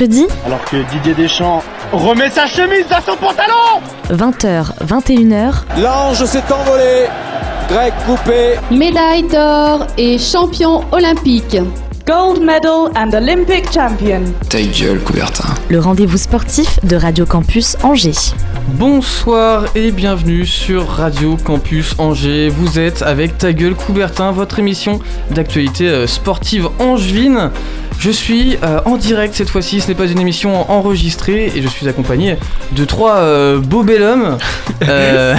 Alors que Didier Deschamps remet sa chemise à son pantalon 20h, 21h, L'ange s'est envolé. Grec coupé. médaille d'or et champion olympique. Gold medal and Olympic champion. Ta gueule, Coubertin. le rendez-vous sportif de Radio Campus Angers. Bonsoir et bienvenue sur Radio Campus Angers. Vous êtes avec Ta gueule Coubertin, votre émission d'actualité euh, sportive angevine. Je suis euh, en direct cette fois-ci, ce n'est pas une émission enregistrée et je suis accompagné de trois euh, beaux bel hommes. Euh,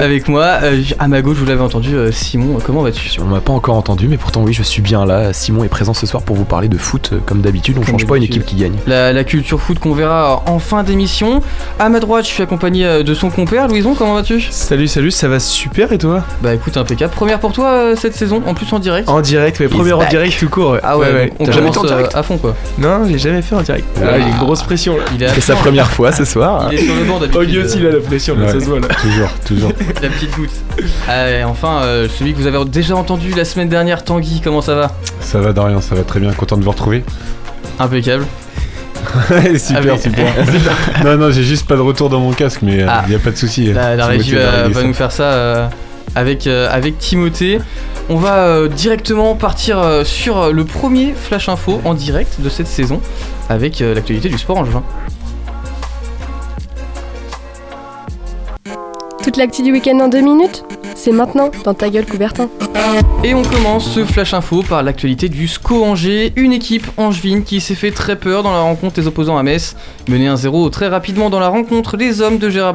avec moi, euh, à ma gauche, vous l'avez entendu, euh, Simon, comment vas-tu? On m'a pas encore entendu, mais pourtant oui, je suis bien là. Simon est présent ce soir pour vous parler de foot euh, comme d'habitude. On Comme change pas une équipe qui gagne. la, la culture foot qu'on verra en fin d'émission. À ma droite, je suis accompagné euh, de son compère, Louison, comment vas-tu? Salut, salut, ça va super et toi? Bah écoute, impeccable. Première pour toi euh, cette saison, en plus en direct. En direct, ouais, première en direct tout court. Ouais. Ah ouais, T'as jamais commence été en direct euh, à fond quoi. Non, j'ai jamais fait en direct. Ah. Ah, j'ai une grosse pression là. Il est à C'est sa première fois ce soir. Il est sur le banc d'habitude. Oggy aussi, il a la pression, là, Ouais. ça se voit là. Toujours, toujours. La petite goutte. Ah, et enfin, euh, celui que vous avez déjà entendu la semaine dernière, Tanguy, comment ça va? Ça va Dorian, ça va très bien, content de vous retrouver. Impeccable. super, Ah, mais- super. non, non, j'ai juste pas de retour dans mon casque, mais il Ah. y a pas de souci. La, la régie va nous faire ça euh, avec, euh, avec Timothée. On va euh, directement partir euh, sur le premier Flash Info en direct de cette saison avec l'actualité du sport en Toute l'actu du week-end en deux minutes C'est maintenant dans ta gueule Coubertin. Et on commence ce flash info par l'actualité du SCO Angers, une équipe angevine qui s'est fait très peur dans la rencontre des opposants à Metz. Mené 1-0 très rapidement dans la rencontre, les hommes de Gérard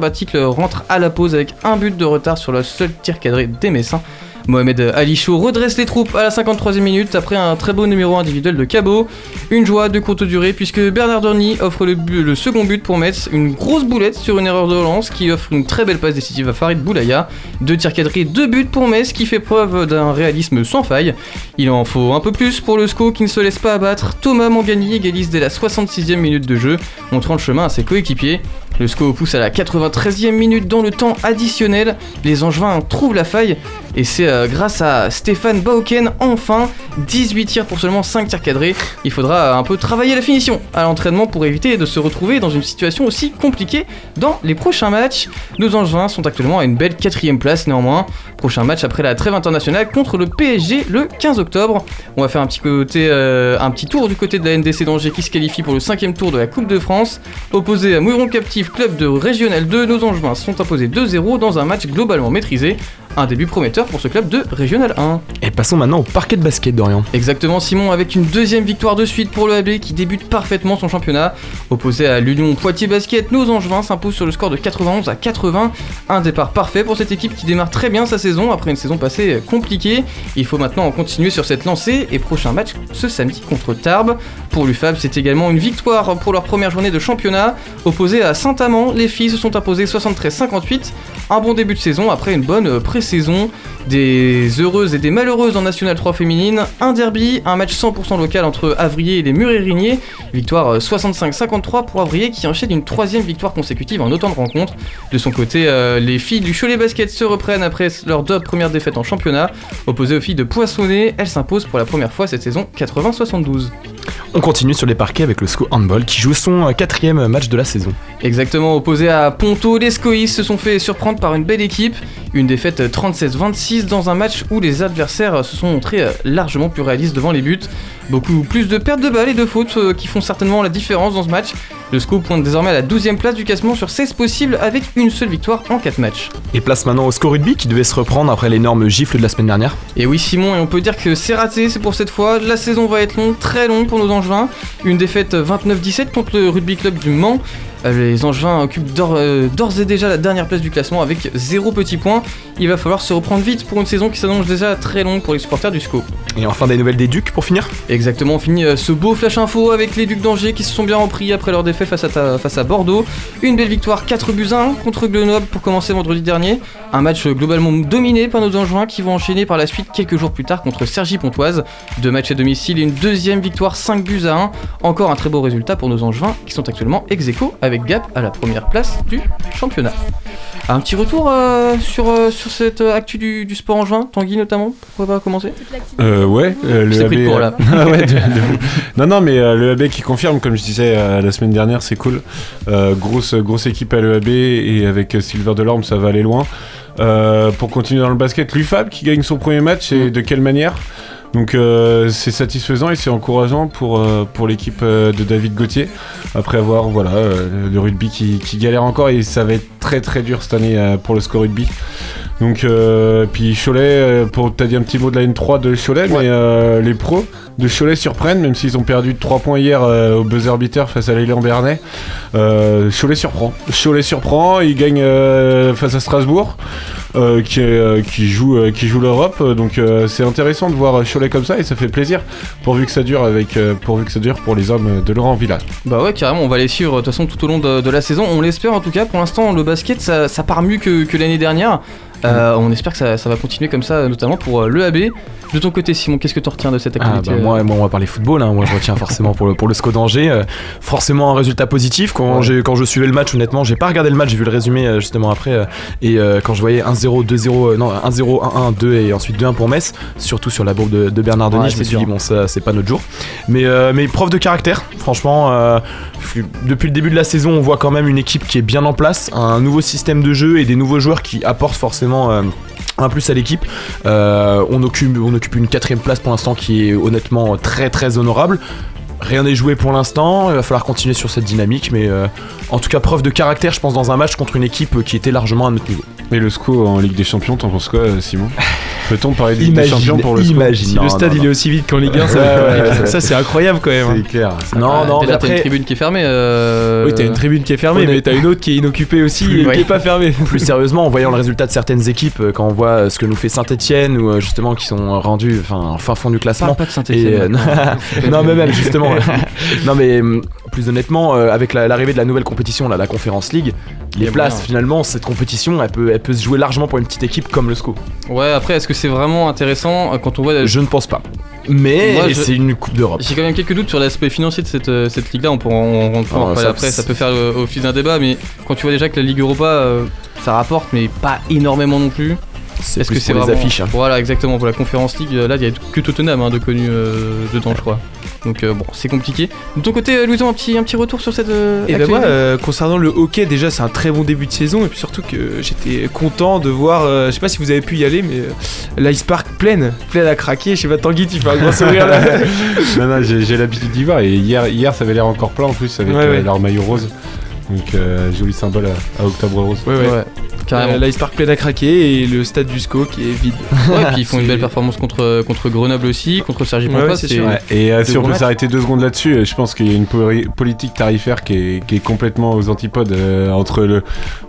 rentrent à la pause avec un but de retard sur le seul tir cadré des Messins. Mohamed Ali Chaud redresse les troupes à la 53e minute après un très beau numéro individuel de Cabot. Une joie de courte durée puisque Bernard Dorny offre le second but pour Metz, une grosse boulette sur une erreur de relance qui offre une très belle passe décisive à Farid Boulaya. Deux tirs cadrés, deux buts pour Metz qui fait preuve d'un réalisme sans faille. Il en faut un peu plus pour le SCO qui ne se laisse pas abattre. Thomas Mangani égalise dès la 66e minute de jeu, montrant le chemin à ses coéquipiers. Le SCO pousse à la 93e minute dans le temps additionnel. Les Angevins trouvent la faille et c'est euh, grâce à Stéphane Bauken enfin 18 tirs pour seulement 5 tirs cadrés. Il faudra euh, un peu travailler la finition à l'entraînement pour éviter de se retrouver dans une situation aussi compliquée dans les prochains matchs. Nos Angevins sont actuellement à une belle quatrième place néanmoins. Prochain match après la trêve internationale contre le PSG le 15 octobre. On va faire un petit, côté, euh, un petit tour du côté de la NDC d'Angers qui se qualifie pour le cinquième tour de la Coupe de France. Opposé à Mouilleron Captif, club de Régional 2, nos Angevins sont imposés 2-0 dans un match globalement maîtrisé. Un début prometteur pour ce club de Régional 1. Et passons maintenant au parquet de basket d'Orient. Exactement Simon avec une deuxième victoire de suite pour le AB qui débute parfaitement son championnat. Opposé à l'Union Poitiers Basket, nos Angevins s'imposent sur le score de 91 à 80. Un départ parfait pour cette équipe qui démarre très bien sa saison après une saison passée compliquée. Il faut maintenant en continuer sur cette lancée et prochain match ce samedi contre Tarbes. Pour l'UFAB, c'est également une victoire pour leur première journée de championnat. Opposé à Saint-Amand, les filles se sont imposées 73-58. Un bon début de saison après une bonne euh, pré-saison. Des heureuses et des malheureuses en National 3 féminine. Un derby, un match 100% local entre Avrier et les Murérigniers. Victoire euh, 65-53 pour Avrier qui enchaîne une troisième victoire consécutive en autant de rencontres. De son côté, euh, les filles du Cholet Basket se reprennent après leur deux premières défaites en championnat. Opposées aux filles de Poissonnet, elles s'imposent pour la première fois cette saison 80-72. On continue sur les parquets avec le SCO Handball qui joue son euh, quatrième match de la saison. Exactement, opposé à Ponto, les Scoïs se sont fait surprendre par une belle équipe. Une défaite 37-26 dans un match où les adversaires se sont montrés euh, largement plus réalistes devant les buts. Beaucoup plus de pertes de balles et de fautes euh, qui font certainement la différence dans ce match. Le SCO pointe désormais à la 12ème place du classement sur 16 possibles avec une seule victoire en 4 matchs. Et place maintenant au SCO Rugby qui devait se reprendre après l'énorme gifle de la semaine dernière. Et oui Simon, et on peut dire que c'est raté, c'est pour cette fois. La saison va être longue, très longue pour nos Angevins. Une défaite 29-17 contre le Rugby Club du Mans. Les Angevins occupent euh, d'ores et déjà la dernière place du classement avec 0 petit point. Il va falloir se reprendre vite pour une saison qui s'annonce déjà très longue pour les supporters du SCO. Et enfin des nouvelles des Ducs pour finir Exactement, on finit euh, ce beau flash info avec les Ducs d'Angers qui se sont bien repris après leur défaite face à, ta- face à Bordeaux. Une belle victoire 4 buts à 1 contre Grenoble pour commencer vendredi dernier. Un match euh, globalement dominé par nos Angevins qui vont enchaîner par la suite quelques jours plus tard contre Sergi Pontoise. Deux matchs à domicile et une deuxième victoire 5 buts à 1. Encore un très beau résultat pour nos Angevins qui sont actuellement ex aequo avec Gap à la première place du championnat. Un petit retour euh, sur, euh, sur cette euh, actu du, du sport angevin, Tanguy notamment, pourquoi pas commencer? Euh, ouais, euh, le AB, court, là. Ah ouais, de- de fou. non, non, mais euh, le AB qui confirme, comme je disais euh, la semaine dernière, c'est cool. Euh, grosse, grosse équipe à l'EAB et avec euh, Silver Delorme, ça va aller loin. Euh, pour continuer dans le basket, l'UFAB qui gagne son premier match et de quelle manière? Donc euh, c'est satisfaisant et c'est encourageant pour, euh, pour l'équipe euh, de David Gauthier après avoir voilà euh, le rugby qui, qui galère encore et ça va être très très dur cette année euh, pour le score rugby. Donc euh, puis Cholet, euh, pour t'as dit un petit mot de la N3 de Cholet, mais euh, les pros de Cholet surprennent, même s'ils ont perdu 3 points hier euh, au buzzer beater face à l'élan Bernay. Cholet surprend. Cholet surprend, il gagne euh, face à Strasbourg. qui, joue, qui joue l'Europe, donc c'est intéressant de voir Cholet comme ça et ça fait plaisir pourvu que ça dure avec pourvu que ça dure pour les hommes de Laurent Villa. Bah ouais, carrément, on va les suivre de toute façon tout au long de, de la saison. On l'espère en tout cas. Pour l'instant, le basket ça, ça part mieux que, que l'année dernière. Euh, on espère que ça, va continuer comme ça, notamment pour euh, l'EAB. De ton côté, Simon, qu'est-ce que tu retiens de cette Ah activité bah, euh, moi, moi, on va parler football. hein. Moi, je retiens forcément pour le, pour le SCO d'Angers. euh, forcément un résultat positif. Quand, je suivais le match, honnêtement, j'ai pas regardé le match, j'ai vu le résumé euh, justement après. euh, et quand je voyais 1-0, 2-0, euh, non, 1-0, 1-1, 2 et ensuite 2-1 pour Metz, surtout sur la bourbe de, de Bernard Denis, Ouais, je me suis dit, bon, ça, c'est pas notre jour. Mais, mais preuve de caractère, franchement. depuis le début de la saison, on voit quand même une équipe qui est bien en place, un nouveau système de jeu et des nouveaux joueurs qui apportent forcément. Un plus à l'équipe. Euh, on occupe une quatrième place pour l'instant qui est honnêtement très très honorable. Rien n'est joué pour l'instant, il va falloir continuer sur cette dynamique, mais euh, en tout cas preuve de caractère, je pense, dans un match contre une équipe qui était largement à notre niveau. Et le SCO en Ligue des Champions, t'en penses quoi, euh, Simon? Peut-on parler de Ligue des Champions pour le SCO imagine. Si Non, le stade non, il est aussi vide qu'en Ligue 1, ça, Ouais, c'est incroyable quand même. hein. C'est clair. Non, non, mais Déjà, t'as une après, tribune qui est fermée. euh, Oui, t'as une tribune qui est fermée, mais t'as une autre qui est inoccupée aussi et Ouais. qui est pas fermée. plus sérieusement, en voyant le résultat de certaines équipes, quand on voit ce que nous fait Saint-Etienne, ou justement qui sont rendus enfin, en fin fond du classement. Parle pas de Et, Saint-Etienne. non mais même justement non mais hum, plus honnêtement euh, avec la- l'arrivée de la nouvelle compétition là, la Conférence League les places moyen. finalement cette compétition elle peut, elle peut se jouer largement pour une petite équipe comme le SCO Ouais, après, est-ce que c'est vraiment intéressant euh, quand on voit. je ne pense pas mais je- c'est une coupe d'Europe J'ai quand même quelques doutes sur l'aspect financier de cette, euh, cette ligue-là. On pourra en, en Ah, parler après. Ça peut faire office d'un débat, mais quand tu vois déjà que la Ligue Europa, euh, ça rapporte, mais pas énormément non plus. c'est Est-ce plus que c'est vraiment... affiches hein. Voilà, exactement. Pour la Conférence League, là, il y a que Tottenham hein, de connu euh, dedans, je crois. Donc euh, bon, c'est compliqué. De ton côté, euh, Louison, un petit, un petit retour sur cette. euh, Et ben actualité moi, euh, concernant le hockey, déjà c'est un très bon début de saison et puis surtout que j'étais content de voir, euh, je sais pas si vous avez pu y aller, mais euh, l'Ice Park pleine, pleine à craquer. Je sais pas, Tanguy, tu fais un grand sourire là. non, non, j'ai j'ai l'habitude d'y voir et hier, hier ça avait l'air encore plein en plus avec Ouais, euh, ouais. leur maillot rose. Donc euh, joli symbole à, à Octobre Rose. Ouais, ouais. Ouais, carrément. Euh, L'Ice Park pleine à craquer et le stade du SCO qui est vide. Ouais, puis ils font une belle performance contre, contre Grenoble aussi, contre Sergi Pontoise. ouais, c'est sûr. Et euh, si on peut s'arrêter deux secondes là-dessus, euh, je pense qu'il y a une poli- politique tarifaire qui est, qui est complètement aux antipodes euh, entre, le,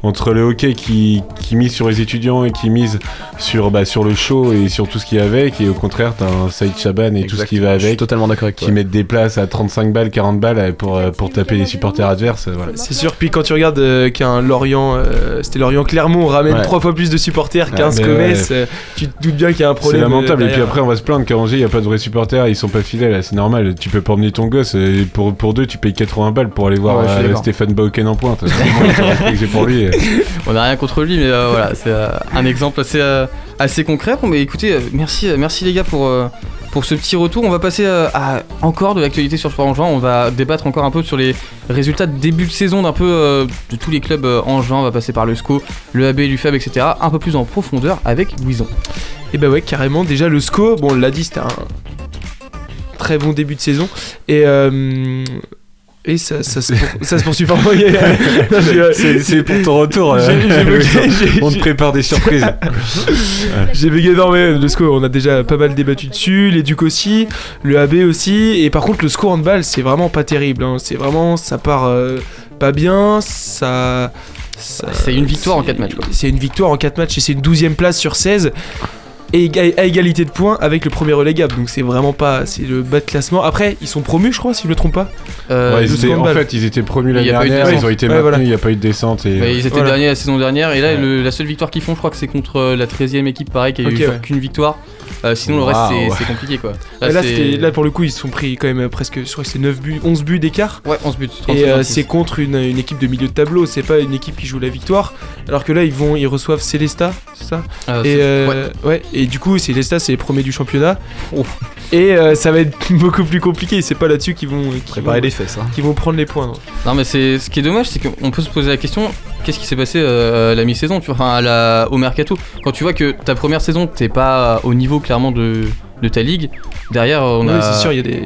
entre le hockey qui, qui mise sur les étudiants et qui mise sur, bah, sur le show et sur tout ce qui est avec, et au contraire, t'as un Saïd Chaban et tout ce qui va je suis avec. totalement d'accord avec Qui mettent des places à 35 balles, 40 balles euh, pour, euh, pour taper les supporters adverses. euh, Voilà. C'est sûr, puis quand tu regardes euh, qu'un Lorient, euh, c'était Lorient Clermont, on ramène Ouais. trois fois plus de supporters Ouais, 15 mais Comès, euh, tu te doutes bien qu'il y a un C'est problème. euh, lamentable. Et puis après, on va se plaindre qu'à Angers, il n'y a pas de vrais supporters, ils sont pas fidèles. C'est normal. Tu peux pas emmener ton gosse. Et pour, pour deux, tu payes 80 balles pour aller voir Ouais, euh. Stéphane Bauken en pointe. C'est j'ai pour lui. On n'a rien contre lui, mais euh, voilà, c'est euh, un exemple assez, euh, assez concret. Bon, mais écoutez, euh, merci, euh, merci les gars pour, euh, pour ce petit retour. On va passer à encore de l'actualité sur le sport angevin. On va débattre encore un peu sur les résultats de début de saison d'un peu de tous les clubs euh, angevins. On va passer par le SCO, le AB, l'UFAB, etc. Un peu plus en profondeur avec Louison. Et bah ouais, carrément. Déjà, le SCO, bon, on l'a dit, c'était un très bon début de saison. Et. euh, et ça, ça, se, pour- ça se poursuit pas. J'ai- C'est pour ton retour. euh, bugué, on te prépare des surprises. J'ai bégayé non mais le SCO on a déjà pas mal débattu dessus, les Ducs aussi, le AB aussi, et par contre le SCO handball c'est vraiment pas terrible, hein. c'est vraiment ça part euh, pas bien. Ça. ça- C'est une victoire en 4 matchs. quoi. C'est une victoire en 4 matchs et c'est une 12 e place sur 16. Et à égalité de points avec le premier relégable. Donc c'est vraiment pas. C'est le bas de classement. Après, ils sont promus, je crois, si je me trompe pas. Euh, Ouais, ils le étaient- en fait, ils étaient promus l'année dernière, ils ont été Ouais, maintenus, voilà. il n'y a pas eu de descente. Et... Bah, ils étaient Voilà. derniers la saison dernière et là Ouais. le- la seule victoire qu'ils font je crois que c'est contre euh, la 13ème équipe pareil qui a eu ouais. qu'une victoire. Euh, sinon le reste c'est- c'est compliqué quoi. Là, là, c'est- c'était- là, pour le coup, ils se sont pris quand même presque. Je crois que c'est 9 buts, 11 buts d'écart. Ouais 11 buts. 36, Et euh, 26. c'est contre une, une équipe de milieu de tableau, c'est pas une équipe qui joue la victoire. Alors que là, ils vont, ils reçoivent Célesta, c'est ça Et c'est- euh, ouais. Et du coup, Célesta, c'est les premiers du championnat. Et euh, ça va être beaucoup plus compliqué. C'est pas là-dessus qu'ils vont, Préparer vont, les fesses. Hein. qu'ils vont prendre les points. non. Non mais c'est ce qui est dommage c'est qu'on peut se poser la question qu'est-ce qui s'est passé euh, à la mi-saison tu vois enfin à la, au mercato quand tu vois que ta première saison t'es pas au niveau clairement de, de ta ligue derrière on Oui, a c'est sûr, il y a des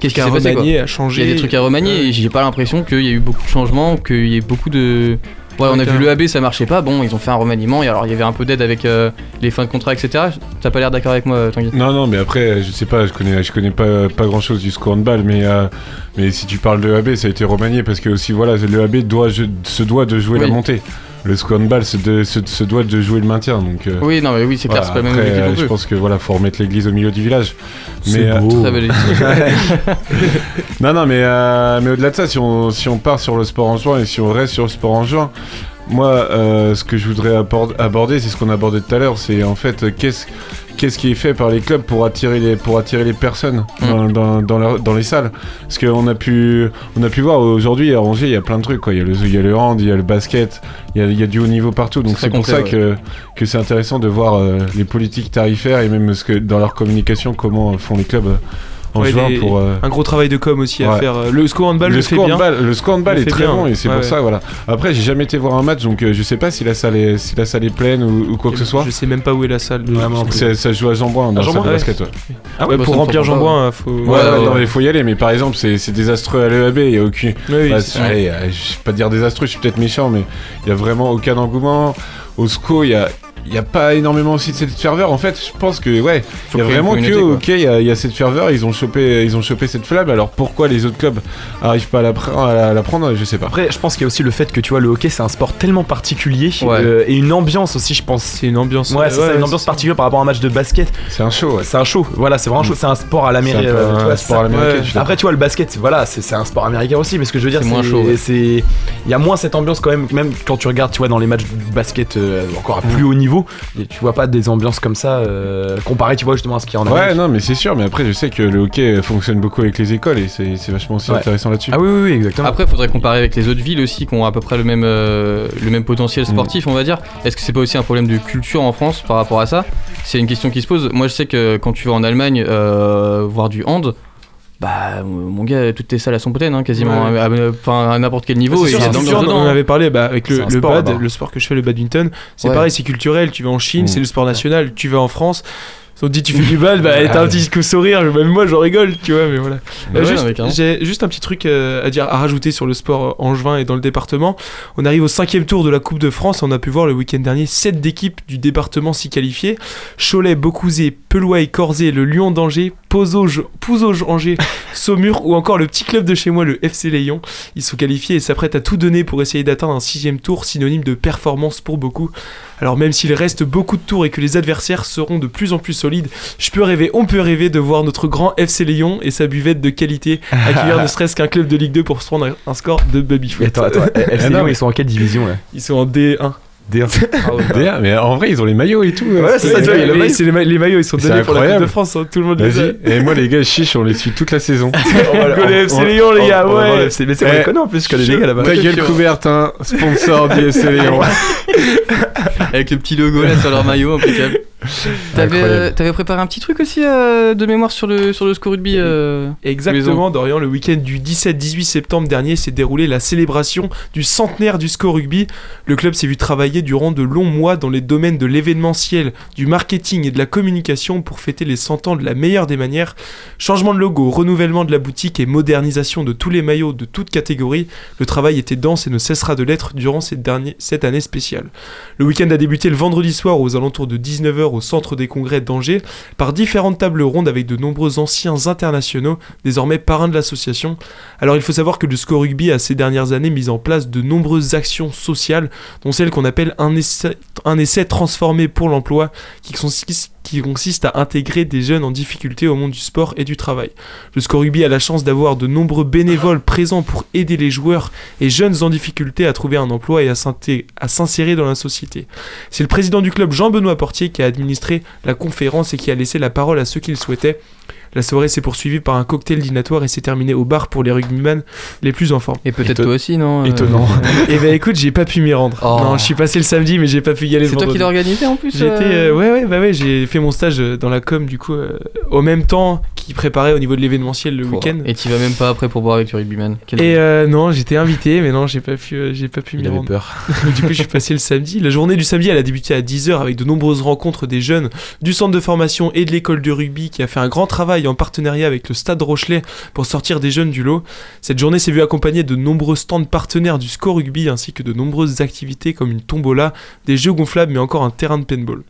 qu'est-ce qui s'est passé quoi Il y a des trucs à remanier et j'ai pas l'impression qu'il y a eu beaucoup de changements, qu'il y ait beaucoup de. Ouais, on a vu le AB, ça marchait pas. Bon, ils ont fait un remaniement et alors il y avait un peu d'aide avec euh, les fins de contrat, etc. T'as pas l'air d'accord avec moi, Tanguy? Non, non, mais après, je sais pas, je connais, je connais pas, pas grand chose du score handball, mais, euh, mais si tu parles de AB, ça a été remanié parce que aussi, voilà, le AB doit, je- se doit de jouer Oui. la montée. Le score handball se, de- se, se doit de jouer le maintien, donc. euh, Oui, non, mais oui, c'est clair, voilà, c'est pas le même après, objectif euh, Je pense que voilà, faut remettre l'église au milieu du village. C'est Mais, euh, beau. Très belle idée. Non, non, mais, euh, mais au-delà de ça, si on, si on part sur le sport en juin et si on reste sur le sport en juin, moi, euh, ce que je voudrais aborder, c'est ce qu'on abordait tout à l'heure, c'est en fait euh, qu'est-ce qu'est-ce qui est fait par les clubs pour attirer les, pour attirer les personnes dans, dans, dans, leur- dans les salles. Parce qu'on a pu, on a pu voir aujourd'hui à Angers, il y a plein de trucs. Quoi. Il, y a le, il y a le hand, il y a le basket, il y a, il y a du haut niveau partout. Donc C'est pour ça ouais. que, que c'est intéressant de voir euh, les politiques tarifaires et même ce que, dans leur communication, comment font les clubs euh, en Ouais, juin des- pour. euh, Un gros travail de com aussi à faire. Le score handball le, fait score bien. handball- le score handball est très bien, bon et c'est ouais, pour ouais. ça voilà. Après j'ai jamais été voir un match donc euh, je sais pas si la salle est, si la salle est pleine ou, ou quoi que ce soit. Je sais même pas où est la salle. de- Ça, joue à dans la salle de Jean-Bouin, basket. Ouais, Ah Ouais, bah, pour remplir Jean-Bouin, euh, faut. Il faut y aller. Mais par exemple c'est c'est désastreux à l'EAB. Il y a aucune. Bah, euh, je vais pas dire désastreux, je suis peut-être méchant, mais il y a vraiment aucun engouement. Au SCO, il y a, il y a pas énormément aussi de cette ferveur. En fait, je pense que ouais, il y a vraiment que ok, il y, a- y a cette ferveur. Ils ont chopé, ils ont chopé cette flamme. Alors pourquoi les autres clubs arrivent pas à la, pre- à la- à la prendre Je sais pas. Après, je pense qu'il y a aussi le fait que tu vois, le hockey c'est un sport tellement particulier Ouais. euh, et une ambiance aussi, je pense. C'est une ambiance. Ouais, c'est une ambiance particulière par rapport à un match de basket. C'est un show. Ouais. C'est un show, voilà, c'est vraiment un show, c'est un sport à C'est un l'américaine. sport à l'américaine, d'accord. Après, tu vois, le basket, voilà, c'est c'est un sport américain aussi, mais ce que je veux dire, C'est moins chaud, Il y a moins cette ambiance quand même, même quand tu regardes, tu vois, dans les matchs de basket euh, encore à plus haut niveau, et tu vois pas des ambiances comme ça, euh, comparé, tu vois, justement à ce qu'il y a en Ouais, Amérique. non, mais c'est sûr. Mais après, je sais que le hockey fonctionne beaucoup avec les écoles et c'est c'est vachement aussi Ouais. intéressant là-dessus. Ah oui, oui, oui, exactement. Après, il faudrait comparer avec les autres villes aussi qui ont à peu près le même, euh, le même potentiel Mm. sportif, on va dire. Est-ce que c'est pas aussi un problème de culture en France par rapport à ça? C'est une question qui se pose. Moi, je sais que quand tu vas en Allemagne euh, voir du hand, bah, mon gars, toutes tes salles elles sont pleines, hein, quasiment, Ouais. à, à- à n'importe quel niveau. Et sûr, on en hein. avait parlé bah, avec le, sport, bad, là-bas. le sport que je fais, le badminton. C'est Ouais. pareil, c'est culturel. Tu vas en Chine, Mm. c'est le sport national. Tu vas en France. On te dit tu fais du bad, bah t'as un petit coup sourire, même moi j'en rigole, tu vois, mais voilà. Euh, ouais, juste- non. J'ai juste un petit truc euh, à dire, à rajouter sur le sport euh, angevin et dans le département. On arrive au cinquième tour de la Coupe de France. On a pu voir le week-end dernier 7 d'équipes du département s'y qualifier. Cholet, Beaucouzé, Pelouaille, Corzé, le Lyon d'Angers, Pozauge, Pouzauge Angers, Saumur ou encore le petit club de chez moi, le FC Lyon. Ils sont qualifiés et s'apprêtent à tout donner pour essayer d'atteindre un sixième tour, synonyme de performance pour beaucoup. Alors même s'il reste beaucoup de tours et que les adversaires seront de plus en plus solides, je peux rêver, on peut rêver de voir notre grand FC Lyon et sa buvette de qualité accueillir ne serait-ce qu'un club de Ligue 2 pour se prendre un- score de baby Et attends, attends, FC Ah non, Lyon, mais- ils sont en quelle division là? Ils sont en D1. D'ailleurs, mais en vrai, ils ont les maillots et tout. Ouais, c'est ça, tu vois, les, maillot. c'est les, ma- les maillots, ils sont donnés pour la Coupe incroyable. de France, hein, tout le monde les a. Vas-y. Et moi, les gars, chiche, on les suit toute la saison. Go les FC on- Lyon, les gars, ouais. Mais c'est Eh, je connais en plus, je connais les gars là-bas. Ta gueule couverte, hein. Sponsor du FC Lyon. Avec le petit logo là sur leur maillot, impeccable. T'avais euh, t'avais préparé un petit truc aussi euh, de mémoire sur le, sur le score rugby euh, Exactement, Dorian. Le week-end du 17-18 septembre dernier s'est déroulé la célébration du centenaire du SCO Rugby. Le club s'est vu travailler durant de longs mois dans les domaines de l'événementiel, du marketing et de la communication pour fêter les 100 ans de la meilleure des manières. Changement de logo, renouvellement de la boutique et modernisation de tous les maillots de toutes catégories, le travail était dense et ne cessera de l'être durant cette, dernière- cette année spéciale. Le week-end a débuté le vendredi soir aux alentours de 19h au centre des congrès d'Angers par différentes tables rondes avec de nombreux anciens internationaux, désormais parrains de l'association. Alors il faut savoir que le SCO Rugby a ces dernières années mis en place de nombreuses actions sociales, dont celle qu'on appelle un essai, transformé pour l'emploi, qui consiste, à intégrer des jeunes en difficulté au monde du sport et du travail. Le SCO Rugby a la chance d'avoir de nombreux bénévoles présents pour aider les joueurs et jeunes en difficulté à trouver un emploi et à s'insérer dans la société. C'est le président du club Jean-Benoît Portier qui a administré la conférence et qui a laissé la parole à ceux qui le souhaitaient. La soirée s'est poursuivie par un cocktail dînatoire et s'est terminée au bar pour les rugbyman les plus en forme. Et peut-être toi aussi, non euh, Étonnant. Et bah écoute, j'ai pas pu m'y rendre. Oh. Non, je suis passé le samedi, mais j'ai pas pu y aller le C'est toi qui l'as organisé en plus J'étais, euh, euh, ouais, ouais, bah ouais, j'ai fait mon stage dans la com du coup, euh, au même temps qui préparait au niveau de l'événementiel le week-end. Et tu vas même pas après pour boire avec le rugbyman. Quel- Et euh, non, j'étais invité, mais non, j'ai pas pu, euh, j'ai pas pu m'y rendre. peur. du coup, je suis passé le samedi. La journée du samedi, elle a débuté à 10h avec de nombreuses rencontres des jeunes du centre de formation et de l'école de rugby qui a fait un grand travail en partenariat avec le Stade Rochelet pour sortir des jeunes du lot. Cette journée s'est vue accompagnée de nombreux stands partenaires du score rugby ainsi que de nombreuses activités comme une tombola, des jeux gonflables mais encore un terrain de paintball.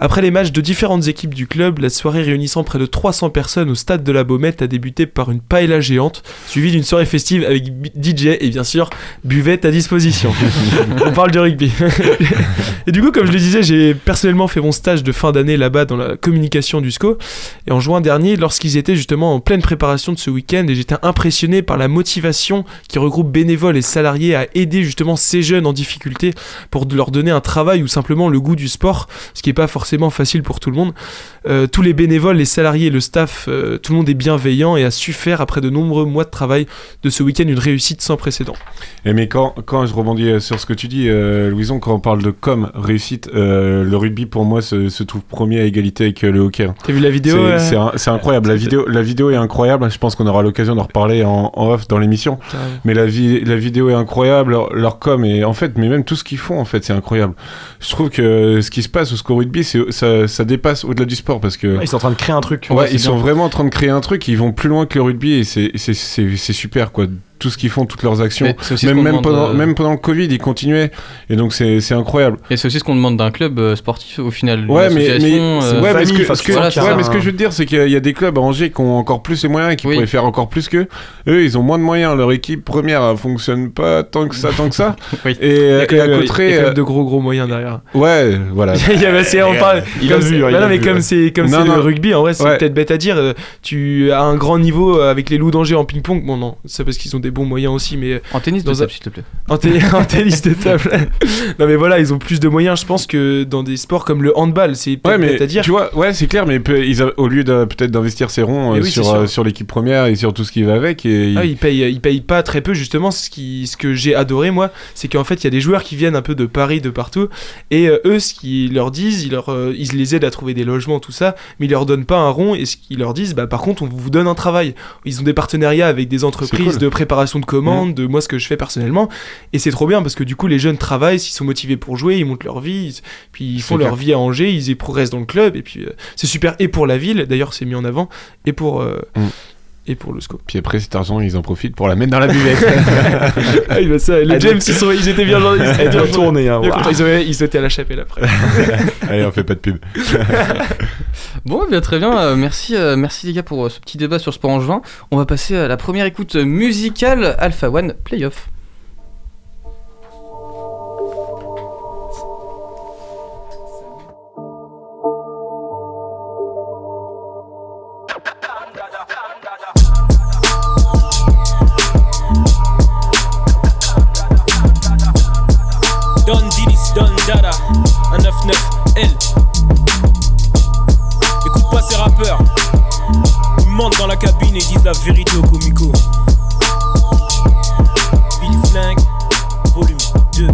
Après les matchs de différentes équipes du club, la soirée réunissant près de 300 personnes au stade de la Baumette a débuté par une paella géante, suivie d'une soirée festive avec DJ et bien sûr buvette à disposition. On parle de rugby. et du coup, comme je le disais, j'ai personnellement fait mon stage de fin d'année là-bas dans la communication du SCO. Et en juin dernier, lorsqu'ils étaient justement en pleine préparation de ce week-end, et j'étais impressionné par la motivation qui regroupe bénévoles et salariés à aider justement ces jeunes en difficulté pour leur donner un travail ou simplement le goût du sport, ce qui n'est pas forcément facile pour tout le monde. Euh, tous les bénévoles, les salariés, le staff, euh, tout le monde est bienveillant et a su faire, après de nombreux mois de travail, de ce week-end une réussite sans précédent. Et mais quand, quand je rebondis euh, sur ce que tu dis, euh, Louison, quand on parle de com, réussite, euh, le rugby pour moi se, se trouve premier à égalité avec euh, le hockey. hein. T'as vu la vidéo C'est incroyable. La vidéo, la vidéo est incroyable. Je pense qu'on aura l'occasion d'en reparler en, en off dans l'émission. Mais la, vi- la vidéo est incroyable. Leur, leur com est en fait, mais même tout ce qu'ils font en fait, c'est incroyable. Je trouve que ce qui se passe au score rugby, c'est ça, ça dépasse au-delà du sport parce que Ouais, ils sont en train de créer un truc. Ouais, ils sont vraiment en train de créer un truc. Ils vont plus loin que le rugby et c'est super quoi. Tout ce qu'ils font, toutes leurs actions, même même pendant euh, même pendant le Covid, ils continuaient et donc c'est c'est incroyable. Et c'est aussi ce qu'on demande d'un club euh, sportif au final. Ouais, mais, mais, euh, ouais, mais ce que, enfin, ce tu que- sens voilà, qu'il y a ouais, un- mais ce que je veux te dire, c'est qu'il y a- il y a des clubs à Angers qui ont encore plus les moyens et qui Oui. pourraient faire encore plus qu'eux. Eux, ils ont moins de moyens. Leur équipe première elle fonctionne pas tant que ça, tant que ça. Oui. Et, Il y a et quand à même, côté, il y a quand même de gros gros moyens derrière. ouais, voilà. il y a, bah, c'est- on parle, il comme a vu, non, mais c'est le rugby, en vrai, c'est peut-être bête à dire. Tu as un grand niveau avec les loups d'Angers en ping-pong. Bon, non, c'est parce qu'ils ont des bons moyens aussi, mais euh, En tennis de Dans table, un- s'il te plaît. en, tennis- en tennis de table. non, mais voilà, ils ont plus de moyens, je pense, que dans des sports comme le handball. C'est Ouais, mais à dire. tu vois, ouais, c'est clair, mais ils a- au lieu de peut-être d'investir ses ronds euh, oui, sur, euh, sur l'équipe première et sur tout ce qui va avec, et Ah, ils- ils payent, ils payent pas très peu justement. Ce, qui, ce que j'ai adoré moi, c'est qu'en fait il y a des joueurs qui viennent un peu de Paris, de partout, et euh, eux ce qu'ils leur disent, ils, leur, euh, ils les aident à trouver des logements, tout ça, mais ils leur donnent pas un rond. Et ce qu'ils leur disent, bah par contre on vous donne un travail. Ils ont des partenariats avec des entreprises cool. de préparation de commandes, de moi ce que je fais personnellement, et c'est trop bien parce que du coup les jeunes travaillent, s'ils sont motivés pour jouer, ils montent leur vie, ils- puis ils font leur vie à Angers, ils y progressent dans le club, et puis euh, c'est super et pour la ville. D'ailleurs c'est mis en avant et pour euh, Mm. Et pour le scope. puis après cet argent, ils en profitent pour la mettre dans la buvette. Ah, il va ça. Les Ah, James, ils, sont, ils étaient bien genre- ils hein. Ils, ont- ils étaient à la chapelle après. Allez, on fait pas de pub. Bon, eh bien très bien. euh, merci, euh, merci les gars pour euh, ce petit débat sur Sport Angevin. On va passer à la première écoute musicale Alpha One Playoff. Dada, un 9-9L. Écoute pas ces rappeurs. Ils mentent dans la cabine et disent la vérité au comico. Billy Flingue, volume 2.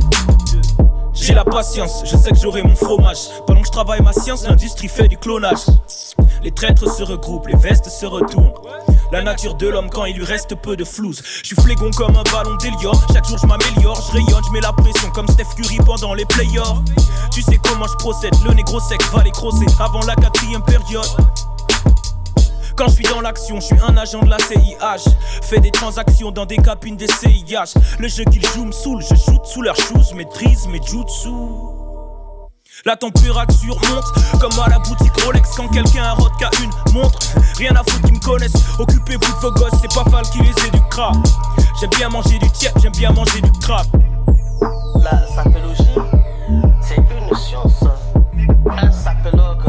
J'ai la patience, je sais que j'aurai mon fromage. Pendant que je travaille ma science, l'industrie fait du clonage. Les traîtres se regroupent, les vestes se retournent. La nature de l'homme quand il lui reste peu de flouze. Je suis flégon comme un ballon d'Elior. Chaque jour je m'améliore, je rayonne, je mets la pression comme Steph Curry pendant les playoffs. Tu sais comment je procède, le négro sec va les crosser avant la quatrième période. Quand je suis dans l'action, je suis un agent de la CIH. Fais des transactions dans des cabines des CIH. Le jeu qu'ils jouent me saoule, je shoot sous leurs shoes, maîtrise mes jutsu. La température monte comme à la boutique Rolex quand quelqu'un a qu'à une montre. Rien à foutre qu'ils me connaissent. Occupez-vous de vos gosses, c'est pas Fal qui les éduquera. J'aime bien manger du tiep, j'aime bien manger du crabe. La sapologie, c'est une science. Un sapologue,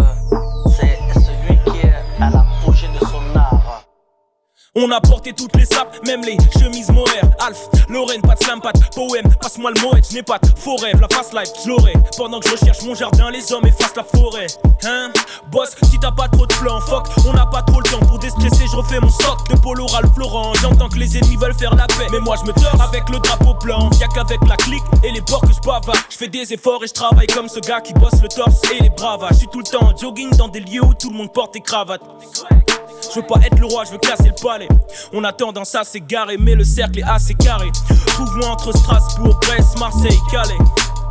On a porté toutes les sapes, même les chemises Moher, Alf, Lorraine, pas de poème, passe-moi le moët, je n'ai pas de faux rêve, la fast life, je. Pendant que je recherche mon jardin, les hommes effacent la forêt. Hein, boss, si t'as pas trop de plans, fuck, on n'a pas trop le temps pour déstresser, je refais mon stock de polo Ralph Florent. J'entends que les ennemis veulent faire la paix, mais moi je me tords avec le drapeau blanc. Y'a qu'avec la clique et les porcs que je bavard. Je fais des efforts et je travaille comme ce gars qui bosse le torse et les bravas. Je suis tout le temps jogging dans des lieux où tout le monde porte des cravates. Je veux pas être le roi, je veux casser le palais. On attend dans ça, c'est garé, mais le cercle est assez carré. Trouve-moi entre Strasbourg, Brest, Marseille, Calais.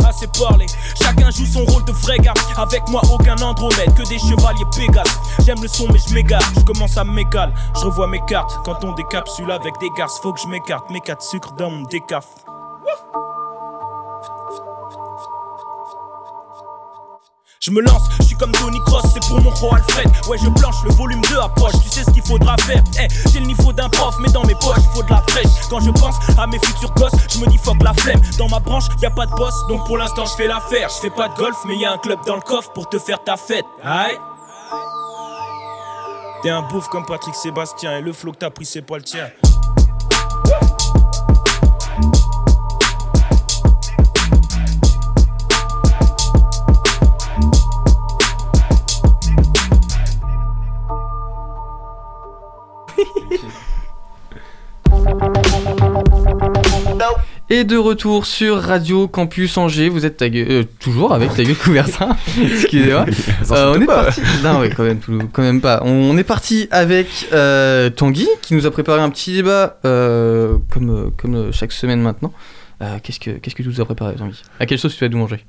Assez parlé, chacun joue son rôle de vrai gars. Avec moi, aucun Andromède, que des chevaliers Pégase. J'aime le son, mais je m'égare. Je commence à m'égaler. Je revois mes cartes quand on décapsule avec des garces. Faut que je m'écarte, mes quatre sucres dans mon décaf. Je me lance, je suis comme Tony Cross, c'est pour mon pro Alfred. Ouais, je planche, le volume 2 approche, tu sais ce qu'il faudra faire. Eh, j'ai le niveau d'un prof, mais dans mes poches, faut de la fraîche. Quand je pense à mes futurs gosses, je me dis fuck la flemme. Dans ma branche, y a pas de boss, donc pour l'instant, je fais l'affaire. Je fais pas de golf, mais y a un club dans le coffre pour te faire ta fête. Aïe. T'es un bouffe comme Patrick Sébastien, et le flow que t'as pris, c'est pas le tien. Et de retour sur Radio Campus Angers, vous êtes gueule- euh, toujours avec ta gueule Coubertin. Excusez-moi. Euh, on est parti. Non, ouais, quand même, tout- quand même pas. On est parti avec euh, Tanguy qui nous a préparé un petit débat euh, comme, comme chaque semaine maintenant. Qu'est-ce que qu'est-ce que tu nous as préparé, Tanguy? À quelle sauce tu vas nous manger?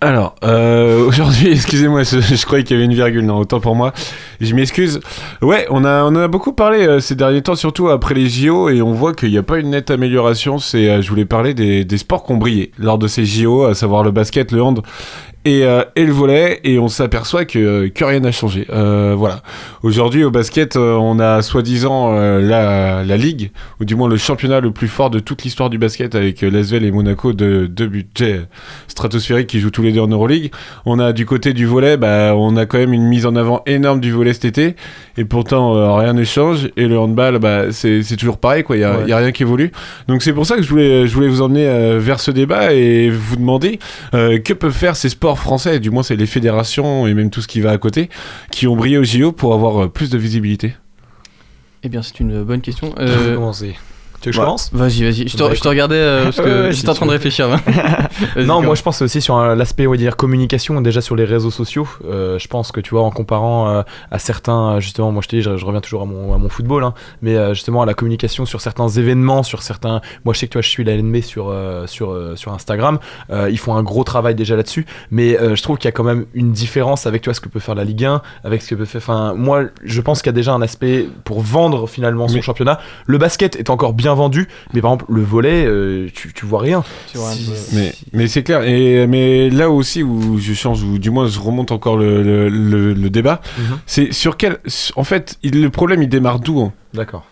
Alors, euh, aujourd'hui, excusez-moi, je, croyais qu'il y avait une virgule, non, autant pour moi. Je m'excuse. Ouais, on, a, on en a beaucoup parlé euh, ces derniers temps, surtout après les JO, et on voit qu'il n'y a pas une nette amélioration. C'est, euh, je voulais parler des sports qui ont brillé lors de ces JO, à savoir le basket, le hand et, euh, et le volet, et on s'aperçoit que, que rien n'a changé. Euh, voilà. Aujourd'hui, au basket, euh, on a soi-disant euh, la, la ligue, ou du moins le championnat le plus fort de toute l'histoire du basket, avec Lasvel et Monaco, de deux budgets stratosphériques qui jouent tous les deux en Euroleague. On a du côté du volet, bah, on a quand même une mise en avant énorme du volet cet été, et pourtant rien ne change. Et le handball, bah, c'est c'est toujours pareil, quoi. Il y a, Ouais. il y a rien qui évolue. Donc c'est pour ça que je voulais, je voulais vous emmener vers ce débat et vous demander que peuvent faire ces sports français, du moins c'est les fédérations et même tout ce qui va à côté, qui ont brillé au JO pour avoir euh, plus de visibilité. Eh bien, c'est une bonne question. Je vais Euh, commencer. Tu veux que je bah, commence Vas-y, vas-y. Je te, Bah, je te regardais euh, parce que Ouais, j'étais si en train de réfléchir. Vas-y, Non, moi je pense aussi sur euh, l'aspect, on va dire, communication, déjà sur les réseaux sociaux. Euh, je pense que tu vois, en comparant euh, à certains, justement, moi je te dis, je, je reviens toujours à mon, à mon football, hein, mais justement à la communication sur certains événements, sur certains. Moi je sais que tu vois, je suis la LNB sur, sur, sur Instagram. Ils font un gros travail déjà là-dessus, mais je trouve qu'il y a quand même une différence avec tu vois, ce que peut faire la Ligue 1, avec ce que peut faire. Enfin, moi je pense qu'il y a déjà un aspect pour vendre finalement son Mais- championnat. Le basket est encore bien vendu, mais par exemple, le volet, euh, tu, tu vois rien. Tu vois un Si- peu. Mais, mais c'est clair. Et, mais là aussi où je change, ou du moins je remonte encore le, le, le- le débat, Mhm. c'est sur quel. En fait, il- le problème il démarre d'où hein? D'accord.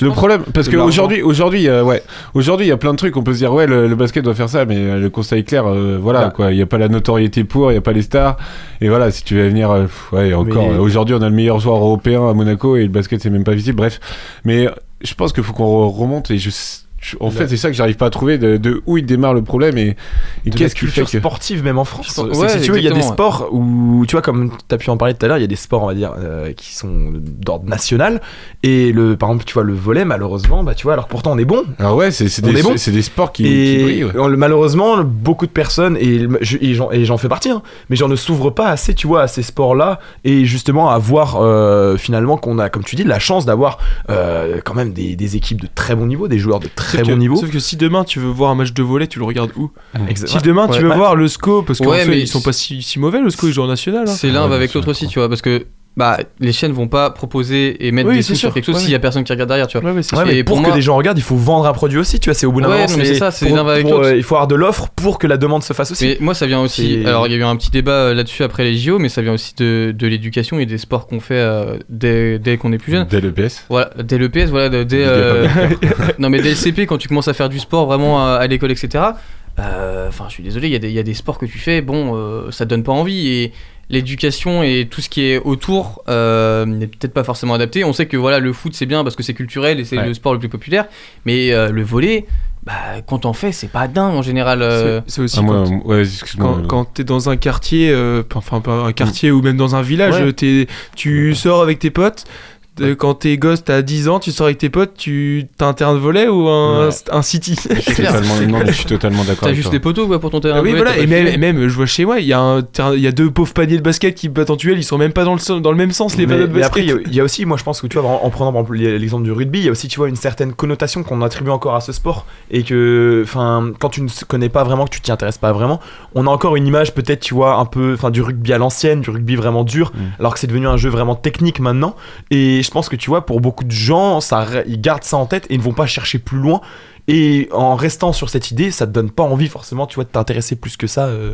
Le problème, parce qu'aujourd'hui, aujourd'hui, euh, ouais, aujourd'hui, il y a plein de trucs. On peut se dire, ouais, le, le basket doit faire ça, mais euh, le constat est clair. euh, voilà, Bah. quoi. Il n'y a pas la notoriété pour, il n'y a pas les stars. Et voilà, si tu veux venir, euh, ouais, encore. Mais- Aujourd'hui, on a le meilleur joueur européen à Monaco et le basket, c'est même pas visible. Bref, mais je pense qu'il faut qu'on re- remonte et je- en fait, c'est ça que j'arrive pas à trouver de, de où il démarre le problème et, et qu'est-ce qui fait que. sportive même en France. Ouais, si tu veux, il y a des sports où tu vois comme tu as pu en parler tout à l'heure, il y a des sports on va dire euh, qui sont d'ordre national et le par exemple tu vois le volet malheureusement bah tu vois alors pourtant on est bon. Alors ouais, c'est des, bon. sports qui, brillent. ouais. malheureusement beaucoup de personnes et j'en fais partie hein, mais j'en ne s'ouvre pas assez tu vois à ces sports là et justement à voir euh, finalement qu'on a comme tu dis la chance d'avoir euh, quand même des, des équipes de très bon niveau des joueurs de très Sauf bon que- niveau. Sauf que si demain tu veux voir un match de volley, tu le regardes où Si demain tu veux Ouais. voir le SCO, parce qu'en Ouais, fait ils sont pas si, si mauvais, le SCO ils jouent en national. hein. C'est l'un avec l'autre aussi, tu vois, parce que bah, les chaînes vont pas proposer et mettre Oui, des sous sur quelque chose Ouais, s'il y a personne qui regarde derrière, tu vois. Ouais, ouais, c'est Ouais, sûr. mais Et pour, pour que moi- les gens regardent, il faut vendre un produit aussi, tu vois, c'est au bout d'un Ouais, moment. c'est ça, c'est euh, il faut avoir de l'offre pour que la demande se fasse aussi. Mais moi, ça vient aussi. Alors, il y a eu un petit débat euh, là-dessus après les JO, mais ça vient aussi de, de l'éducation et des sports qu'on fait euh, dès, dès qu'on est plus jeune. Dès le PS. Voilà, dès le PS, voilà, dès. euh, non, mais dès le CP, quand tu commences à faire du sport vraiment à, à l'école, etc. euh, Enfin, je suis désolé, il y, a des- il y a des sports que tu fais, bon, euh, ça te donne pas envie. Et l'éducation et tout ce qui est autour euh, n'est peut-être pas forcément adapté. On sait que voilà, le foot c'est bien parce que c'est culturel et c'est Ouais. le sport le plus populaire, mais euh, le volet, bah, quand t'en fais, c'est pas dingue en général. euh. C'est aussi Ah, moi, quand, ouais, excuse-moi. quand, quand t'es dans un quartier, euh, enfin pas un quartier Mm. ou même dans un village, Ouais. tu sors avec tes potes. Euh, Quand t'es gosse, t'as 10 ans, tu sors avec tes potes, tu t'as un terrain de volet ou un, Ouais. un city? Je suis totalement, non, mais je suis totalement d'accord T'as juste toi. les poteaux quoi, pour ton terrain. Ah de oui, volley, voilà, t'as et même, je vois chez moi, il y, a un terrain- il y a deux pauvres paniers de basket qui battent en duel, ils sont même pas dans le, sen- dans le même sens, les mais, paniers de mais après, basket. il y a- il y, a aussi, moi je pense que tu vois, en, en prenant par exemple l'exemple du rugby, il y a aussi, tu vois, une certaine connotation qu'on attribue encore à ce sport. Et que, enfin, quand tu ne connais pas vraiment, que tu t'y intéresses pas vraiment, on a encore une image peut-être, tu vois, un peu, enfin, du rugby à l'ancienne, du rugby vraiment dur, Mm. alors que c'est devenu un jeu vraiment technique maintenant. Et je pense que, tu vois, pour beaucoup de gens, ça, ils gardent ça en tête et ils ne vont pas chercher plus loin. Et en restant sur cette idée, ça te donne pas envie forcément, tu vois, de t'intéresser plus que ça. euh,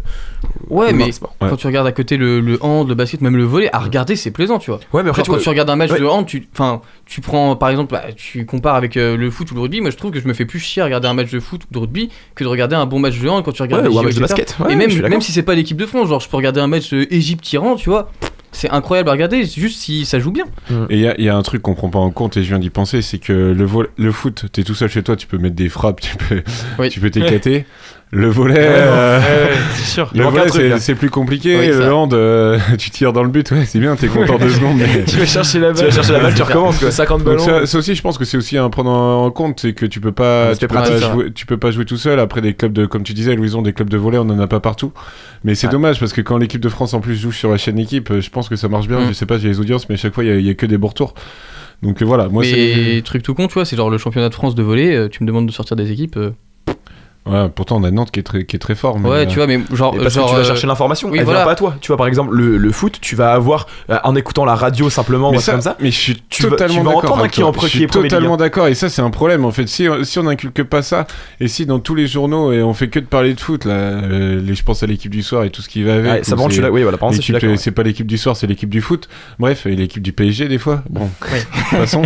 Ouais, mais sport. Ouais. quand tu regardes à côté le, le hand, le basket, même le volet, à regarder, c'est plaisant, tu vois. Ouais, mais après, Genre, quand tu regardes un match ouais. de hand, tu, enfin, tu prends par exemple, bah, tu compares avec euh, le foot ou le rugby. Moi, je trouve que je me fais plus chier à regarder un match de foot ou de rugby que de regarder un bon match de hand quand tu regardes Ouais, ou un match de basket. Ouais, Et même, même si c'est pas l'équipe de France, genre, je peux regarder un match de Égypte-Iran, tu vois. C'est incroyable à regarder, juste si ça joue bien. Et il y, a- il y a un truc qu'on prend pas en compte et je viens d'y penser, c'est que le, le foot, t'es tout seul chez toi, tu peux mettre des frappes, tu peux Oui. tu peux t'éclater. Le volet, Ouais, euh, ouais, ouais, c'est sûr. Le volet, c'est- plus compliqué. Oui, le hand, euh, tu tires dans le but, ouais, c'est bien, t'es content deux secondes. Mais... Tu vas chercher la balle. Tu vas chercher la balle, tu recommences quoi. 50 Donc ballons. ça, ça aussi, je pense que c'est aussi à prendre en compte, c'est que tu peux pas, tu peux pas, pratique, jouer, tu peux pas jouer tout seul. Après des clubs de, comme tu disais, Louison, des clubs de volley, on en a pas partout. Mais c'est Ouais. dommage parce que quand l'équipe de France en plus joue sur la chaîne équipe, je pense que ça marche bien. Mm. Je sais pas, j'ai les audiences, mais à chaque fois il y a- que des beaux retours. Donc euh, voilà, moi c'est. mais truc tout con, tu vois, c'est genre le championnat de France de volley. euh, tu me demandes de sortir des équipes. Ouais, pourtant on a Nantes qui est très, qui est très fort. mais, ouais, euh, tu vois, mais genre, Et parce genre, que tu vas euh, chercher l'information, oui, elle voilà. vient pas à toi. Tu vois, par exemple, le, le foot, tu vas avoir, euh, en écoutant la radio simplement, Mais ou un truc ça, comme ça, mais je suis tu vas- totalement tu vas entendre qui en Je suis totalement d'accord. Et ça, c'est un problème en fait. Si, si on n'inculque pas ça, et si dans tous les journaux et on fait que de parler de foot, là, euh, les, je pense à l'équipe du soir et tout ce qui va avec. Ouais, ça c'est- oui, voilà. C'est pas l'équipe du soir, c'est l'équipe du foot. Bref, et l'équipe du PSG des fois. Bon, de toute façon.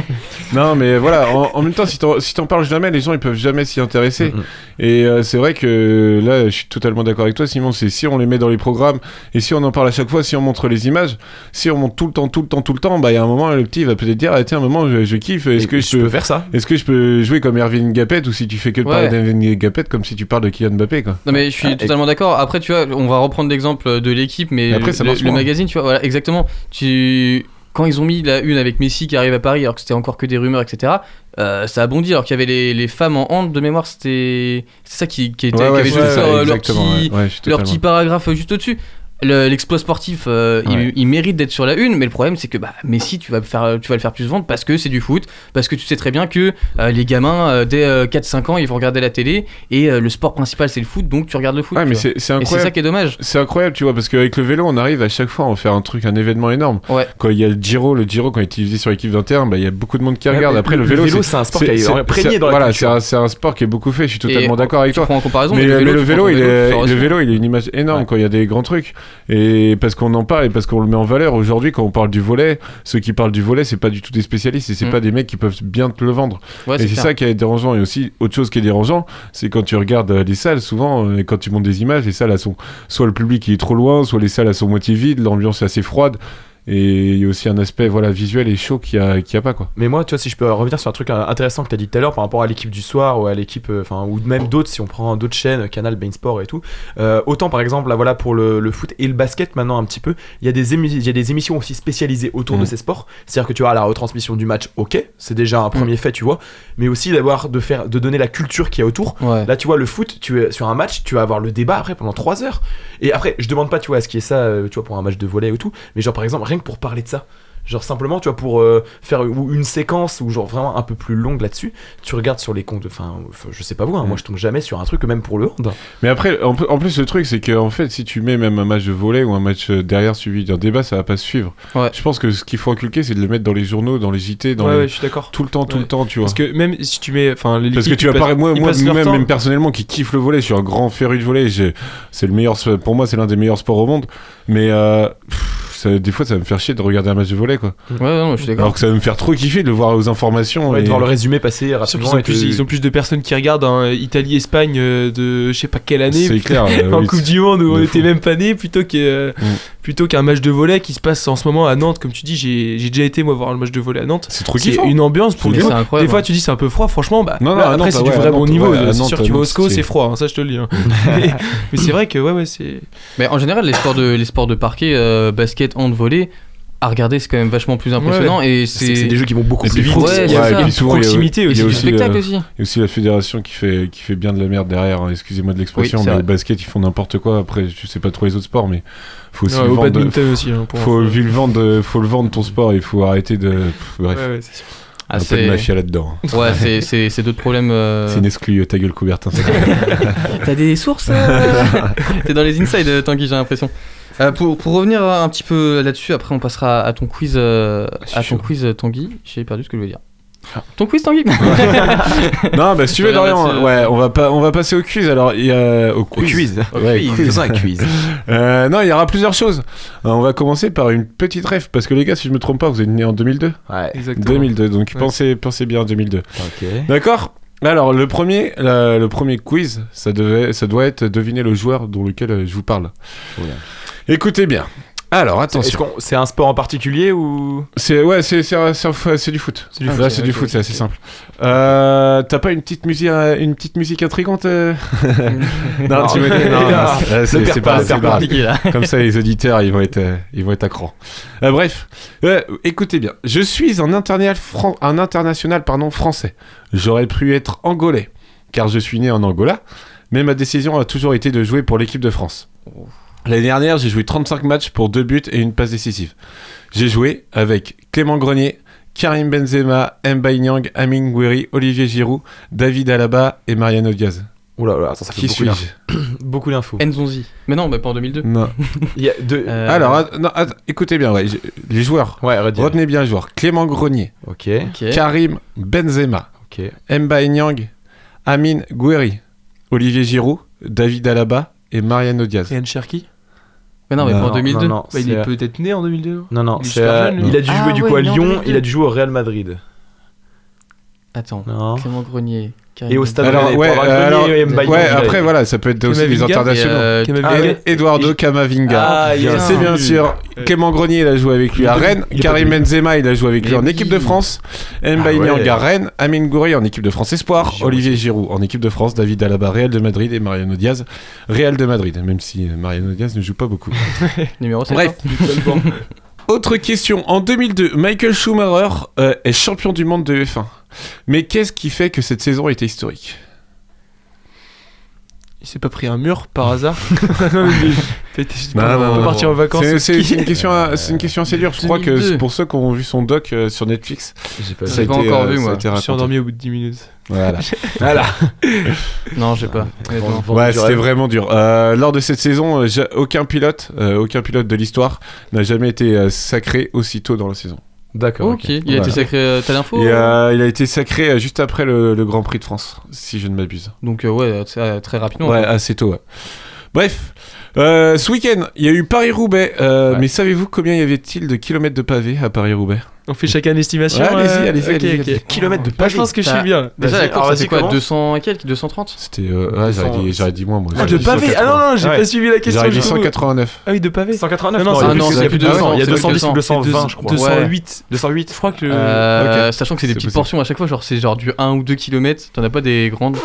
Non, mais voilà. En, même temps, si t'en si t'en parles jamais, les gens ils peuvent jamais s'y intéresser. Et euh, c'est vrai que là, je suis totalement d'accord avec toi, Simon. C'est si on les met dans les programmes et si on en parle à chaque fois, si on montre les images, si on montre tout le temps, tout le temps, tout le temps, bah il y a un moment, le petit va peut-être dire, ah, tiens, un moment, je, je kiffe. Est-ce que je peux faire ça? Est-ce que je peux jouer comme Erwin Gapet ou si tu fais que de Ouais. parler d'Erwin Gapet comme si tu parles de Kylian Mbappé quoi. Non mais je suis Ah, et- totalement d'accord. Après tu vois, on va reprendre l'exemple de l'équipe, mais Mais après, ça le, marche le magazine, tu vois, voilà, exactement. Tu quand ils ont mis la une avec Messi qui arrive à Paris, alors que c'était encore que des rumeurs, etc. euh, ça a bondi. Alors qu'il y avait les, les femmes en hand de mémoire, c'était c'est ça qui, qui était Ouais, qui ouais, avait c'est juste ça, leur, leur petit ouais. Ouais, leur petit paragraphe juste au-dessus. Le- L'exploit sportif, euh, Ouais. il, il mérite d'être sur la une, mais le problème c'est que bah, Messi, tu vas, faire, tu vas le faire plus vendre parce que c'est du foot, parce que tu sais très bien que euh, les gamins, euh, dès euh, 4-5 ans, ils vont regarder la télé et euh, le sport principal c'est le foot, donc tu regardes le foot. Ouais, mais c'est ça qui est dommage. C'est incroyable, tu vois, parce qu'avec le vélo, on arrive à chaque fois à en faire un truc, un événement énorme. Ouais. Quand il y a le Giro, le Giro, quand il est utilisé sur l'équipe d'Inter, bah, il y a beaucoup de monde qui Ouais, regarde. Après, le, le vélo, vélo, c'est un sport qui est c'est- imprégné c'est- dans la Voilà, culture. c'est un, c'est un sport qui est beaucoup fait, je suis totalement d'accord avec toi. prends en comparaison, mais, le vélo, il est, une image énorme quand il y a des grands trucs. Et parce qu'on en parle et parce qu'on le met en valeur. Aujourd'hui, quand on parle du volet, ceux qui parlent du volet, c'est pas du tout des spécialistes et c'est Mm. pas des mecs qui peuvent bien te le vendre. Ouais, et c'est ça qui est dérangeant. Et aussi, autre chose qui est dérangeant, c'est quand tu regardes euh, les salles, souvent, euh, quand tu montes des images, les salles, elles sont soit le public il est trop loin, soit les salles, elles sont moitié vides, l'ambiance est assez froide. Et il y a aussi un aspect voilà, visuel et chaud qu'il n'y a, a pas. Quoi. Mais moi, tu vois, si je peux revenir sur un truc intéressant que tu as dit tout à l'heure par rapport à l'équipe du soir ou à l'équipe, euh, enfin, ou même d'autres, si on prend d'autres chaînes, Canal, Bein Sport et tout. euh, autant par exemple, là, voilà, pour le, le foot et le basket maintenant un petit peu, il y, a des il y a des émissions aussi spécialisées autour de ces sports. C'est-à-dire que tu vois, la retransmission du match, ok, c'est déjà un premier fait, tu vois, mais aussi d'avoir, de faire, de donner la culture qu'il y a autour. Ouais. Là, tu vois, le foot, tu es sur un match, tu vas avoir le débat après pendant 3 heures. Et après, je demande pas, tu vois, à ce qui est ça, euh, tu vois, pour un match de volley ou tout, mais genre par exemple, rien que pour parler de ça. Genre simplement, tu vois, pour euh, faire ou une séquence ou genre vraiment un peu plus longue là-dessus, tu regardes sur les comptes, enfin, je sais pas vous, hein, moi je tombe jamais sur un truc même pour le hand. Mais après, en, en plus, le truc, c'est que en fait, si tu mets même un match de volley ou un match euh, derrière suivi d'un débat, ça va pas suivre. Ouais. Je pense que ce qu'il faut inculquer, c'est de le mettre dans les journaux, dans les JT, dans Ouais, les- ouais, je suis d'accord. tout le temps, tout Ouais. le temps, tu vois. Parce que même si tu mets. Enfin, Parce que tu vas parler, moi, moi même, même personnellement, qui kiffe le volet, je suis un grand féru de volet. C'est le meilleur, pour moi, c'est l'un des meilleurs sports au monde. Mais euh, pff, ça- des fois, ça va me faire chier de regarder un match de volet, quoi. Ouais, non, je suis d'accord. Alors que ça va me faire trop kiffer de le voir aux informations. Ouais, et- de voir le résumé passer rapidement. qu'ils ont, et plus, que- ils ont plus de personnes qui regardent hein, Italie-Espagne euh, de je sais pas quelle année. C'est clair, en oui, Coupe du Monde où on était même pas nés plutôt que euh, Mm. Plutôt qu'un match de volley qui se passe en ce moment à Nantes. Comme tu dis, j'ai j'ai déjà été moi voir le match de volley à Nantes. C'est trop C'est kiffant. une ambiance pour incroyable. Des fois, tu dis c'est un peu froid, franchement. Bah, Non, non, là, après, c'est du ouais, vrai bon Nantes, niveau. ouais, à c'est sûr que tu vas au SCO, c'est- froid, hein, ça je te le dis. hein. mais mais c'est vrai que ouais, ouais, c'est. Mais en général, les sports de, les sports de parquet, euh, basket, hand, volley, à regarder, c'est quand même vachement plus impressionnant. Et C'est des jeux qui vont beaucoup plus vite. Ouais, il y a- ça. et puis souvent, il y a- Proximité il y a aussi. aussi spectacle aussi. Il y a aussi la fédération qui fait, qui fait bien de la merde derrière, hein, excusez-moi de l'expression, Oui, mais au basket ils font n'importe quoi. Après, je sais pas trop les autres sports, mais faut aussi le vendre. aussi. hein, pour faut, le vendre, faut le vendre ton sport, il faut arrêter de. pff, bref, Ouais, ouais, c'est sûr. Ah, un peu de mafia là-dedans. hein. Ouais, c'est- d'autres problèmes. euh, C'est une exclue, euh, ta gueule Coubertin. ça. T'as des sources euh T'es dans les insides, euh, Tanguy, j'ai l'impression. Euh, pour, pour revenir un petit peu là-dessus, après on passera à ton quiz, euh, à ton quiz euh, Tanguy. J'ai perdu ce que je voulais dire. Ton quiz Tanguy non, bah si tu veux, Dorian, ouais, on va, pas, on va passer au quiz. Alors, il y a. Au Au quiz. Ouais, quiz. un quiz. Euh, non, il y aura plusieurs choses. On va commencer par une petite rêve, parce que les gars, si je me trompe pas, vous êtes nés en 2002 Ouais. Exactement. 2002, donc Ouais. pensez, pensez bien en 2002. Ok. D'accord Alors, le premier, le premier quiz, ça, devait, ça doit être deviner le joueur dont lequel je vous parle. Écoutez bien. Alors, attention. C'est un sport en particulier ou? C'est ouais, c'est c'est c'est- c'est du foot. C'est du Là, foot, c'est ok, du foot, c'est assez simple. Euh, T'as pas une petite musique, une petite musique intrigante euh? Non, tu me dis non, c'est- pas, pas, là. Comme ça, les auditeurs, ils vont être, ils vont être à cran. Euh, bref, Euh, écoutez bien. Je suis un international, fran- un international pardon, français. J'aurais pu être angolais, car je suis né en Angola, mais ma décision a toujours été de jouer pour l'équipe de France. L'année dernière, j'ai joué 35 matchs pour deux buts et une passe décisive. J'ai joué avec Clément Grenier, Karim Benzema, Mbaye Niang, Amin Gouiri, Olivier Giroud, David Alaba et Mariano Diaz. Oula, oula, attends, ça fait Qui beaucoup d'infos. Beaucoup d'infos. Nzonzi. Mais non, bah pas en 2002. Non. Il y a deux. Euh, Alors, att- non, att- écoutez bien, ouais, les joueurs. Ouais. Retenez bien les joueurs. Clément Grenier, Ok. Karim Benzema, Ok. Mbaye Niang, Amin Gouiri, Olivier Giroud, David Alaba et Mariano Diaz. Ryan Cherky Mais non, mais Non, pas en 2002. Non, non, Bah, Il est euh, peut-être né en 2002. non, non, il euh, jeune, a dû jouer Ah du ouais, coup à Lyon, 2002. il a dû jouer au Real Madrid. Attends. Non. Clément Grenier. Karim Et au stade Alors, ouais, alors, et Mbaye ouais, après, voilà, ça peut être aussi Kamavinga, internationaux. euh, Kamavinga. Ah, et- Eduardo Camavinga. Ah. C'est bien sûr. Clément Grenier, il a joué avec lui à Rennes. Karim. Benzema, il a joué avec lui en équipe de France. Mbaye Ah Rennes. Amin Gouiri en équipe de France Espoir. Olivier Giroud en équipe de France. David Alaba, Real de Madrid. Et Mariano Diaz, Real de Madrid. Même si euh, Mariano Diaz ne joue pas beaucoup. Numéro 7. Bref. Autre question. En 2002, Michael Schumacher euh, est champion du monde de F1. Mais qu'est-ce qui fait que cette saison était historique? Il s'est pas pris un mur par hasard non, partir en vacances. C'est- une, question, euh, c'est une question assez dure. Je crois que 2002. c'est pour ceux qui ont vu son doc euh, sur Netflix, J'ai pas ça a pas été, encore euh, vu, moi. Je me suis endormi au bout de 10 minutes. Voilà. Voilà. Non, j'ai pas. Ouais, c'était vraiment dur. Euh, lors de cette saison, aucun pilote, euh, aucun pilote de l'histoire n'a jamais été sacré aussitôt dans la saison. D'accord. Ok, il a été sacré. euh, T'as l'info euh, il a été sacré euh, juste après le, le Grand Prix de France, si je ne m'abuse. Donc, euh, ouais, très, très rapidement. Ouais, quoi. assez tôt. ouais. Bref, Euh, ce week-end, il y a eu Paris-Roubaix. euh, Mais savez-vous combien y avait-il de kilomètres de pavés à Paris-Roubaix On fait chacun une estimation. Ouais, allez-y, euh, allez-y, ok, allez-y, ok. allez-y. Kilomètres de Moi, je pense que je suis bien. Déjà, Vas-y, la course, fait quoi commence. 200 et quelques 230 C'était. euh, ouais, j'aurais dit, j'aurais dit moins, moi. Ah, de J'aurais dit pavé Ah non, non, j'ai 180. pas suivi la question. J'aurais dit du coup. 189. Ah oui, de pavé 189 Non, non, il y c'est a plus- plus- c'est il y a plus de 200, il y a c'est 210 ou 200, 220, je crois. 208. 208 Je crois que. Euh, Sachant que c'est des petites portions à chaque fois, genre c'est genre du 1 ou 2 km, t'en as pas des grandes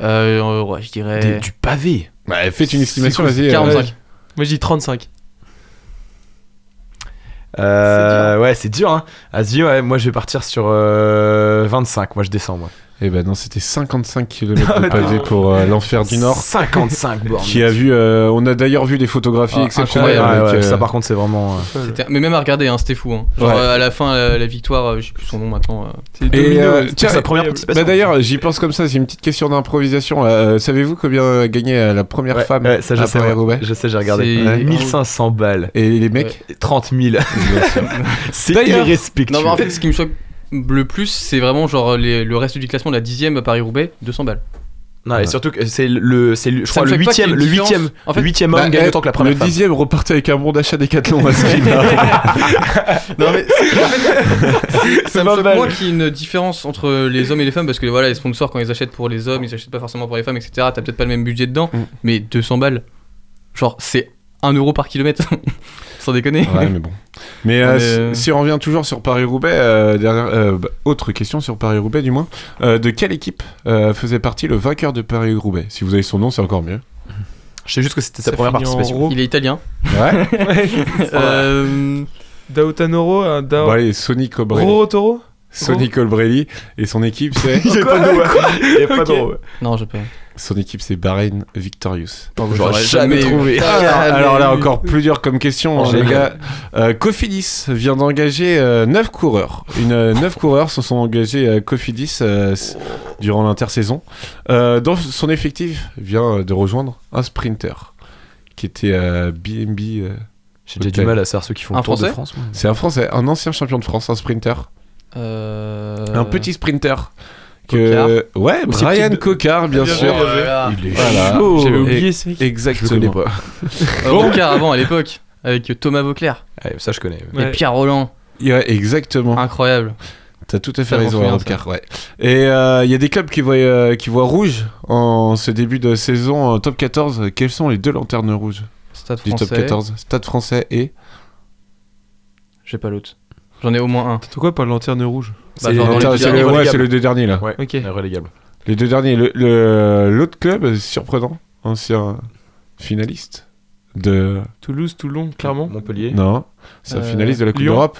euh, euh, Ouais, je dirais. Des- Du pavé Ouais, faites une estimation, vas-y. euh, 45. Moi, je dis 35. Euh, ouais, c'est dur, hein. Vas-y, ouais, moi je vais partir sur euh, 25. Moi je descends, moi. Eh ben non, c'était 55 km Ah, de non. pour euh, l'enfer du Nord. 55 bornes. Qui a vu, euh, on a d'ailleurs vu des photographies Ah, exceptionnelles. Ouais, ouais, ça par contre c'est vraiment. euh, Mais même à regarder, hein, c'était fou. Hein. Genre Ouais. euh, à la fin, la, la victoire, euh, je sais plus son nom maintenant. euh. C'est Et euh, tiens, sa première bah participation. d'ailleurs, j'y pense comme ça, c'est une petite question d'improvisation. Euh, Savez-vous combien a gagné euh, la première Ouais, femme ouais, ça je à sais, ouais. Paris-Roubaix je sais, j'ai regardé. C'est- Ouais, 1500 balles. Et les mecs? 30 000. c'est irrespectueux. Non, mais en fait, ce qui me choque le plus, c'est vraiment genre les- le reste du classement, la dixième à Paris-Roubaix, 200 balles. Non, et surtout que c'est le, c'est le- je Ça crois me le choque pas qu'il y ait huitième, une le différence. huitième, En fait- le huitième Bah, homme gagne eh, autant que la première Le femme. dixième repartait avec un bon d'achat Décathlon à ce prix-là. Non, mais c'est- en fait, ça me pas choque mal. moins qu'il y ait une différence entre les hommes et les femmes parce que voilà, les sponsors, quand ils achètent pour les hommes, ils achètent pas forcément pour les femmes, etc. T'as peut-être pas le même budget dedans, Mm. mais 200 balles, genre c'est 1 euro par kilomètre. Sans déconner. Ouais, mais bon. Mais euh, si- euh, si on revient toujours sur Paris-Roubaix, euh, euh, bah, autre question sur Paris-Roubaix du moins, euh, de quelle équipe euh, faisait partie le vainqueur de Paris-Roubaix? Si vous avez son nom, c'est encore mieux. Je sais juste que c'était sa première participation. Il est italien. Ouais. Euh, Dao bon, allez, Sonny Colbrelli. Roro Toro Sonny Colbrelli et son équipe, c'est. Il y a pas d'eau. Il y a pas Ok. d'eau. Non, je peux. son équipe, c'est Bahreïn Victorious. J'aurais jamais trouvé. Ah, Jamais alors là, encore plus dur comme question, Oh, les gars. Euh, Cofidis vient d'engager 9 coureurs. Une, 9 coureurs se sont engagés à Cofidis euh, durant l'intersaison. Euh, dans son effectif, vient de rejoindre un sprinter qui était à BNB. euh, J'ai déjà du mal à savoir ceux qui font Un le Tour de France. C'est un Français, un ancien champion de France, un sprinter. Euh... Un petit sprinter. Cocard. Que... Ouais, Aussi Brian petit Cocard, bien Bien sûr. bien Il est Voilà. chaud. J'avais oublié ce mec. Exactement. Je pas. Rocard avant à l'époque, avec Thomas Vauclair Ouais, ça je connais. Ouais. et Pierre Roland. Ouais, exactement. Incroyable. T'as tout à fait raison, ouais. Et euh, il y a des clubs qui voient, euh, qui voient rouge en ce début de saison en top 14. Quelles sont les deux lanternes rouges Stade du top français. 14 Stade français et. J'ai pas l'autre. J'en ai au moins un. Pourquoi pas lanterne rouge Bah, dans les deux c'est le, derniers ouais, relégables. c'est le deux derniers là. Ouais. Ok. Les deux derniers. Le- le- L'autre club, surprenant, ancien finaliste de. Toulouse, Toulon, Clermont. Montpellier. Non, c'est un Euh, finaliste de la Coupe d'Europe.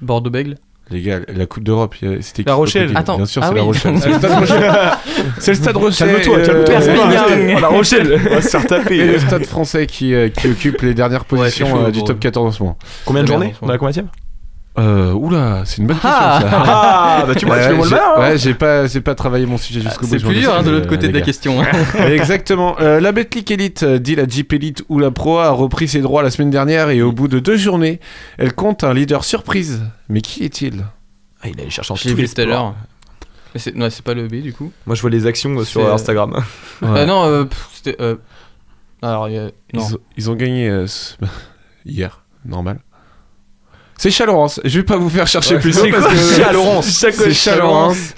Bordeaux-Bègle. Les gars, la Coupe d'Europe, c'était qui La Rochelle. Attends. Bien sûr, Ah c'est la. Rochelle. C'est le Stade Rochelle. C'est le Stade Rochelle. Calme-toi, euh, calme-toi. Perpignan. La Rochelle. On va se faire Et taper. le Stade français qui, euh, qui occupe les dernières positions chaud euh, du top eux. 14 en ce moment. Combien de journées On a la combien Euh, oula, c'est une bonne question Ah. ça. Ah, bah tu vois, Ouais, hein. Ouais, j'ai pas, travaillé mon sujet jusqu'au bout. C'est plus dur hein, de l'autre euh, côté les de la question. hein. Exactement. Euh, la Betclic Elite, euh, dit la Jeep Elite ou la Pro, a repris ses droits la semaine dernière et au bout de deux journées, elle compte un leader surprise. Mais qui est-il? Ah, il allait chercher en vu les tout à l'heure. C'est non, c'est pas le B du coup. Moi je vois les actions sur euh, Instagram. Euh, non, euh, c'était. euh, Alors, il y a. ils, Non. ont- ils ont gagné euh, hier, normal. C'est Chalorance. Je vais pas vous faire chercher Ouais, plus c'est loin parce quoi que Chalorance c'est Chalorance.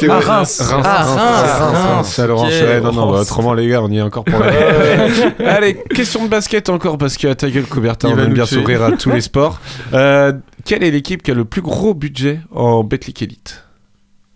Que- Ah, Reims. Reims, Ah, Reims, Reims, Chalorance. Ouais, non, non, bah, autrement, les gars, on y est encore pour la. Allez, question de basket encore, parce qu'à ta gueule, Coubertin, on aime bien s'ouvrir à tous les sports. Euh, quelle est l'équipe qui a le plus gros budget en Betclic Elite?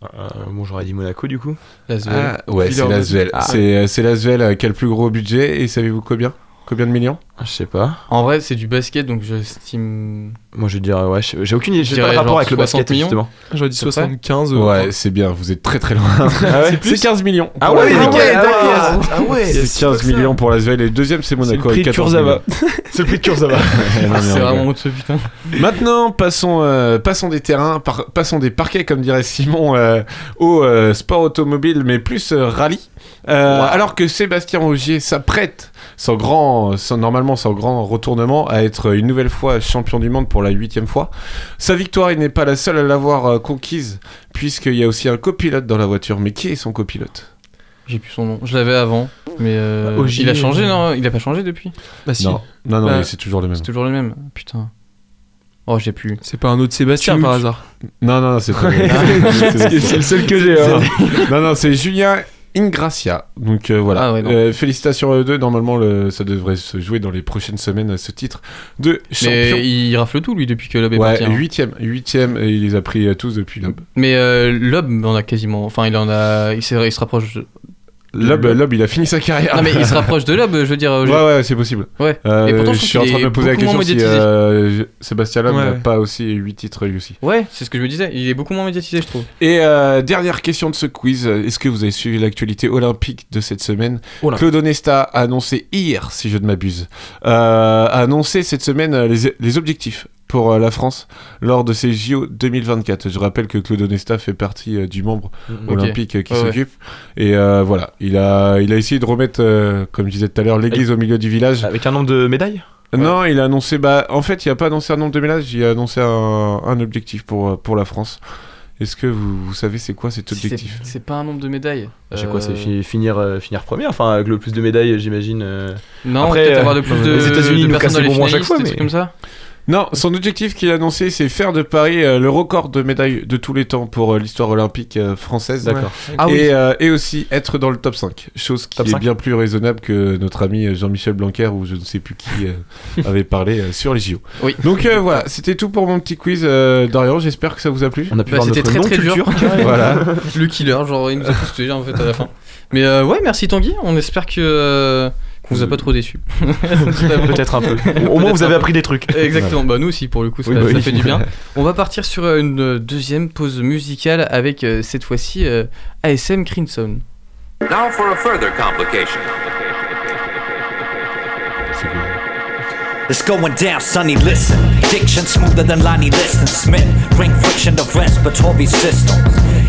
Euh, bon, j'aurais dit Monaco du coup. Lasvel. Ah, ouais, c'est l'Asvel. Ah. C'est euh, l'Asvel euh, qui a le plus gros budget, et savez-vous combien? Combien de millions? Je sais pas. En vrai, c'est du basket donc j'estime. Moi je dirais ouais, je- j'ai aucune idée, j'ai pas de rapport avec le 60 basket millions. justement. J'aurais dit C'est vrai 75. euh, Ouais, c'est bien, vous êtes très très loin. c'est 15 millions. Ah ouais, ah d'accord. ouais. Ah ouais, C'est 15 millions pour l'Asvel, et le deuxième c'est C'est le Monaco prix avec de 14 Kurzawa. millions. C'est le prix de Kurzawa. C'est vraiment honteux, putain. Maintenant, passons, euh, passons des terrains, par- passons des parquets, comme dirait Simon, euh, au euh, sport automobile, mais plus euh, rallye. Alors que Sébastien Ogier s'apprête, sans grand, sans, normalement sans grand retournement, à être une nouvelle fois champion du monde pour la huitième fois. Sa victoire, il n'est pas la seule à l'avoir euh, conquise, puisqu'il y a aussi un copilote dans la voiture. Mais qui est son copilote? J'ai plus son nom. Je l'avais avant. Mais euh, il a changé, euh, non? Il a pas changé depuis? Bah si. Non, non, non, Bah, mais c'est toujours le même. C'est toujours le même. Putain. Oh, j'ai plus. C'est pas un autre Sébastien Tu- par hasard. Non, non, non, c'est pas C'est c'est le seul que j'ai. hein. Non, non, c'est Julien Ingracia. Donc euh, voilà. Ah ouais. Euh, félicitations à eux deux. Normalement, le- ça devrait se jouer dans les prochaines semaines à ce titre de champion. Mais il rafle tout, lui, depuis que Lob est Ouais, parti. hein. huitième, huitième, et il les a pris euh, tous depuis Lob. Mais euh, Lob en a quasiment. Enfin, il en a. Il, il se rapproche. Lob, Lob, il a fini sa carrière. Non, mais il se rapproche de Lob, je veux dire. Ouais, ouais, c'est possible. Ouais. Euh, Et pourtant, je suis en train de me poser la question si euh, Sébastien Ouais. n'a pas aussi 8 titres lui aussi. Ouais, c'est ce que je me disais. Il est beaucoup moins médiatisé, je trouve. Et euh, dernière question de ce quiz, est-ce que vous avez suivi l'actualité olympique de cette semaine? Claude Onesta a annoncé hier, si je ne m'abuse, euh, a annoncé cette semaine euh, les, les objectifs pour euh, la France lors de ces JO 2024. Je rappelle que Claude Onesta fait partie euh, du membre Mhm. olympique euh, qui ouais. s'occupe. Et euh, voilà, il a, il a essayé de remettre, euh, comme je disais tout à l'heure, l'église au milieu du village. Avec un nombre de médailles? Non, il a annoncé. Bah, en fait, il a pas annoncé un nombre de médailles. Il a annoncé un, un objectif pour euh, pour la France. Est-ce que vous, vous savez c'est quoi cet objectif C'est- C'est pas un nombre de médailles. C'est quoi C'est Euh, fi- finir, euh, finir premier Enfin, avec le plus de médailles, j'imagine. euh. Non, Après, peut-être euh, avoir de plus de. les États-Unis nous personnes cassent dans les bonbons à chaque fois, mais- comme ça. Non, son objectif qu'il a annoncé, c'est faire de Paris euh, le record de médailles de tous les temps pour euh, l'histoire olympique euh, française. D'accord. Ah et, oui. euh, et aussi être dans le top 5. Chose qui Top est 5. bien plus raisonnable que notre ami Jean-Michel Blanquer ou je ne sais plus qui euh, avait parlé euh, sur les JO. Oui. Donc euh, voilà, c'était tout pour mon petit quiz. euh, Dorian, j'espère que ça vous a plu. On a pu Bah, voir c'était très très dur. Voilà. Le killer, genre il nous a tous tués en fait à la fin. Mais euh, ouais, merci Tanguy. On espère que euh, vous a pas trop déçus. Peut-être un peu. Au moins, vous avez appris des trucs. Exactement. Bah nous aussi pour le coup, ça, Oui, bah ça oui. fait du bien. On va partir sur euh, une euh, deuxième pause musicale avec euh, cette fois-ci euh, ASM Crimson. Now for a further complication. It's going down, Sonny, listen. Diction smoother than Lonnie Liston Smith. Bring friction to respiratory systems.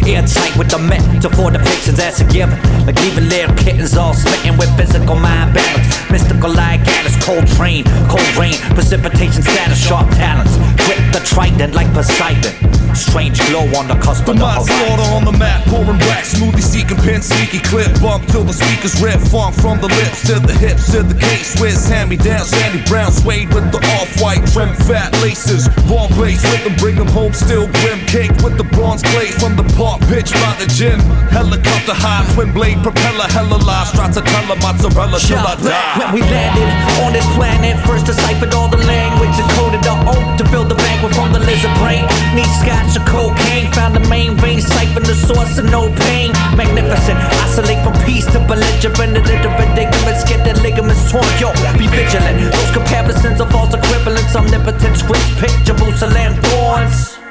Airtight with the metaphor depictions as a given. Like leaving little kittens all smitten with physical mind balance. Mystical like Alice, cold train, cold rain, precipitation status, sharp talents. Grip the trident like Poseidon. Strange glow on the cusp of the horizon. slaughter on the map, pouring black, smoothie seeking, pin sneaky clip, bump till the speakers rip, funk from the lips to the hips to the case, Swiss hand me down, Sandy Brown, suede with the off-white trim, fat laces, ball place with them, bring them home, still grim, cake with the bronze clay from the park pitch by the gym, helicopter high, twin blade propeller, hella live, stracciatella, mozzarella till I die. When we landed on this planet, first deciphered all the language, encoded the oath to fill the banquet from the lizard brain. Need scotch or cocaine, found the main vein, siphon the source of no pain. Magnificent, isolate from peace to belligerent, illiterate ligaments, get the ligaments torn. Yo, be vigilant. Those comparisons are false equivalents, omnipotent scripts, pick Jerusalem thorns.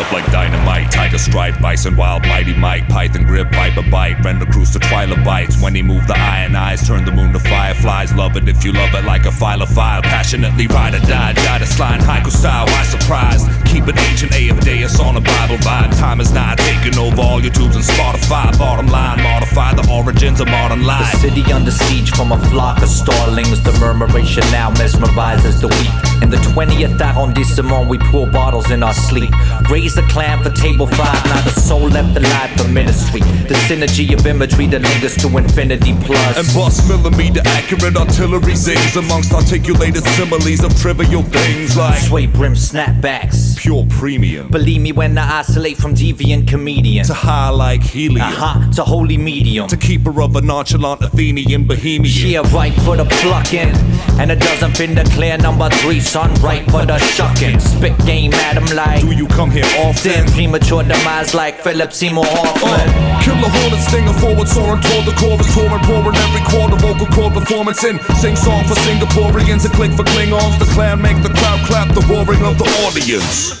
Up like dynamite, tiger stripe, bison, wild, mighty Mike, python grip, viper bite, render cruise to trilobites. When he moved the iron eyes, turn the moon to fireflies. Love it if you love it like a file of file. Passionately ride or die, die to slide, haiku style, why surprise? Keep it ancient, A of Deus on a Bible vibe. Time is not taking over all your tubes and Spotify. Bottom line, modify the origins of modern The life. city under siege from a flock of starlings. The murmuration now mesmerizes the weak. In the 20th arrondissement, we pour bottles in our sleep. Raise the clam for table five. Not a soul left alive for ministry. The synergy of imagery that lingers to infinity plus. And bust millimeter accurate artillery zings amongst articulated similes of trivial things like Sway brim snapbacks. pure premium. Believe me when I isolate from deviant comedian. To high like helium. Uh-huh, to holy medium. To keeper of a nonchalant Athenian bohemian. Yeah, right for the plucking. And it doesn't fin the clear number three, son, right for the shucking. Spit game at him like. Do you come here often? Premature demise like Philip Seymour Hoffman. Uh, killer hornet stinger forward soaring toward the chorus touring pouring every quarter. Vocal chord performance in. Sing song for Singaporeans and click for Klingons. The clan make the crowd clap. The roaring of the audience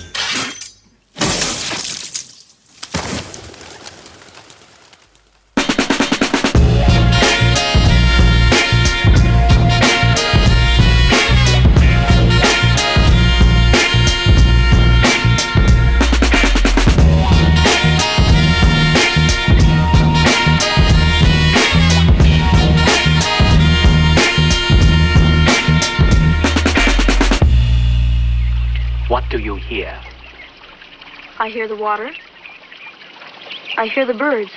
I hear the water. I hear the birds.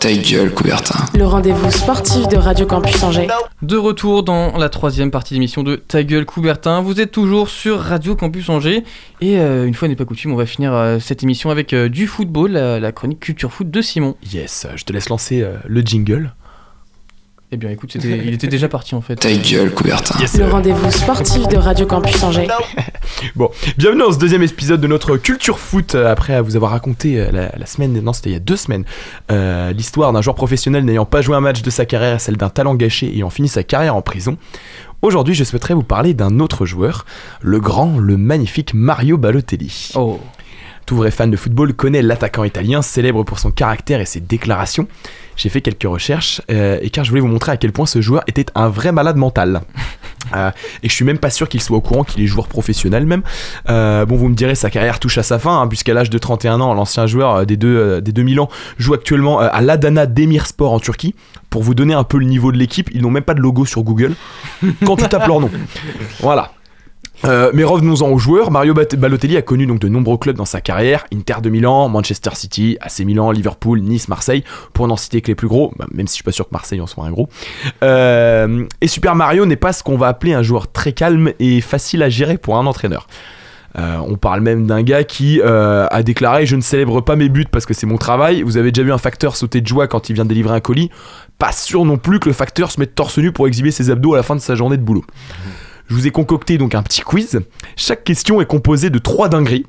Ta gueule, Coubertin. Le rendez-vous sportif de Radio Campus Angers. De retour dans la troisième partie d'émission de Ta gueule Coubertin. Vous êtes toujours sur Radio Campus Angers. Et euh, une fois n'est pas coutume, on va finir euh, cette émission avec euh, du football, la, la chronique culture foot de Simon. Yes, je te laisse lancer euh, le jingle. Eh bien écoute, c'était- il était déjà parti en fait. Ta gueule, Coubertin. Yes, Le rendez-vous sportif de Radio Campus Angers. Bon, bienvenue dans ce deuxième épisode de notre culture foot. euh, Après vous avoir raconté euh, la, la semaine, non c'était il y a deux semaines, euh, l'histoire d'un joueur professionnel n'ayant pas joué un match de sa carrière, celle d'un talent gâché ayant fini sa carrière en prison. Aujourd'hui, je souhaiterais vous parler d'un autre joueur, le grand, le magnifique Mario Balotelli. Oh. Tout vrai fan de football connaît l'attaquant italien, célèbre pour son caractère et ses déclarations. J'ai fait quelques recherches euh, et car je voulais vous montrer à quel point ce joueur était un vrai malade mental. Euh, et je suis même pas sûr qu'il soit au courant qu'il est joueur professionnel même. Euh, bon, vous me direz, sa carrière touche à sa fin, hein, puisqu'à l'âge de 31 ans, l'ancien joueur des, deux, des 2000 ans joue actuellement à l'Adana Demirspor en Turquie. Pour vous donner un peu le niveau de l'équipe, ils n'ont même pas de logo sur Google quand tu tapes leur nom. Voilà. Euh, mais revenons-en aux joueurs. Mario Balotelli a connu donc de nombreux clubs dans sa carrière Inter de Milan, Manchester City, AC Milan, Liverpool, Nice, Marseille, pour n'en citer que les plus gros, bah, même si je suis pas sûr que Marseille en soit un gros. Euh, et Super Mario n'est pas ce qu'on va appeler un joueur très calme et facile à gérer pour un entraîneur. Euh, on parle même d'un gars qui a déclaré Je ne célèbre pas mes buts parce que c'est mon travail. Vous avez déjà vu un facteur sauter de joie quand il vient de délivrer un colis. Pas sûr non plus que le facteur se mette torse nu pour exhiber ses abdos à la fin de sa journée de boulot. Je vous ai concocté donc un petit quiz. Chaque question est composée de trois dingueries.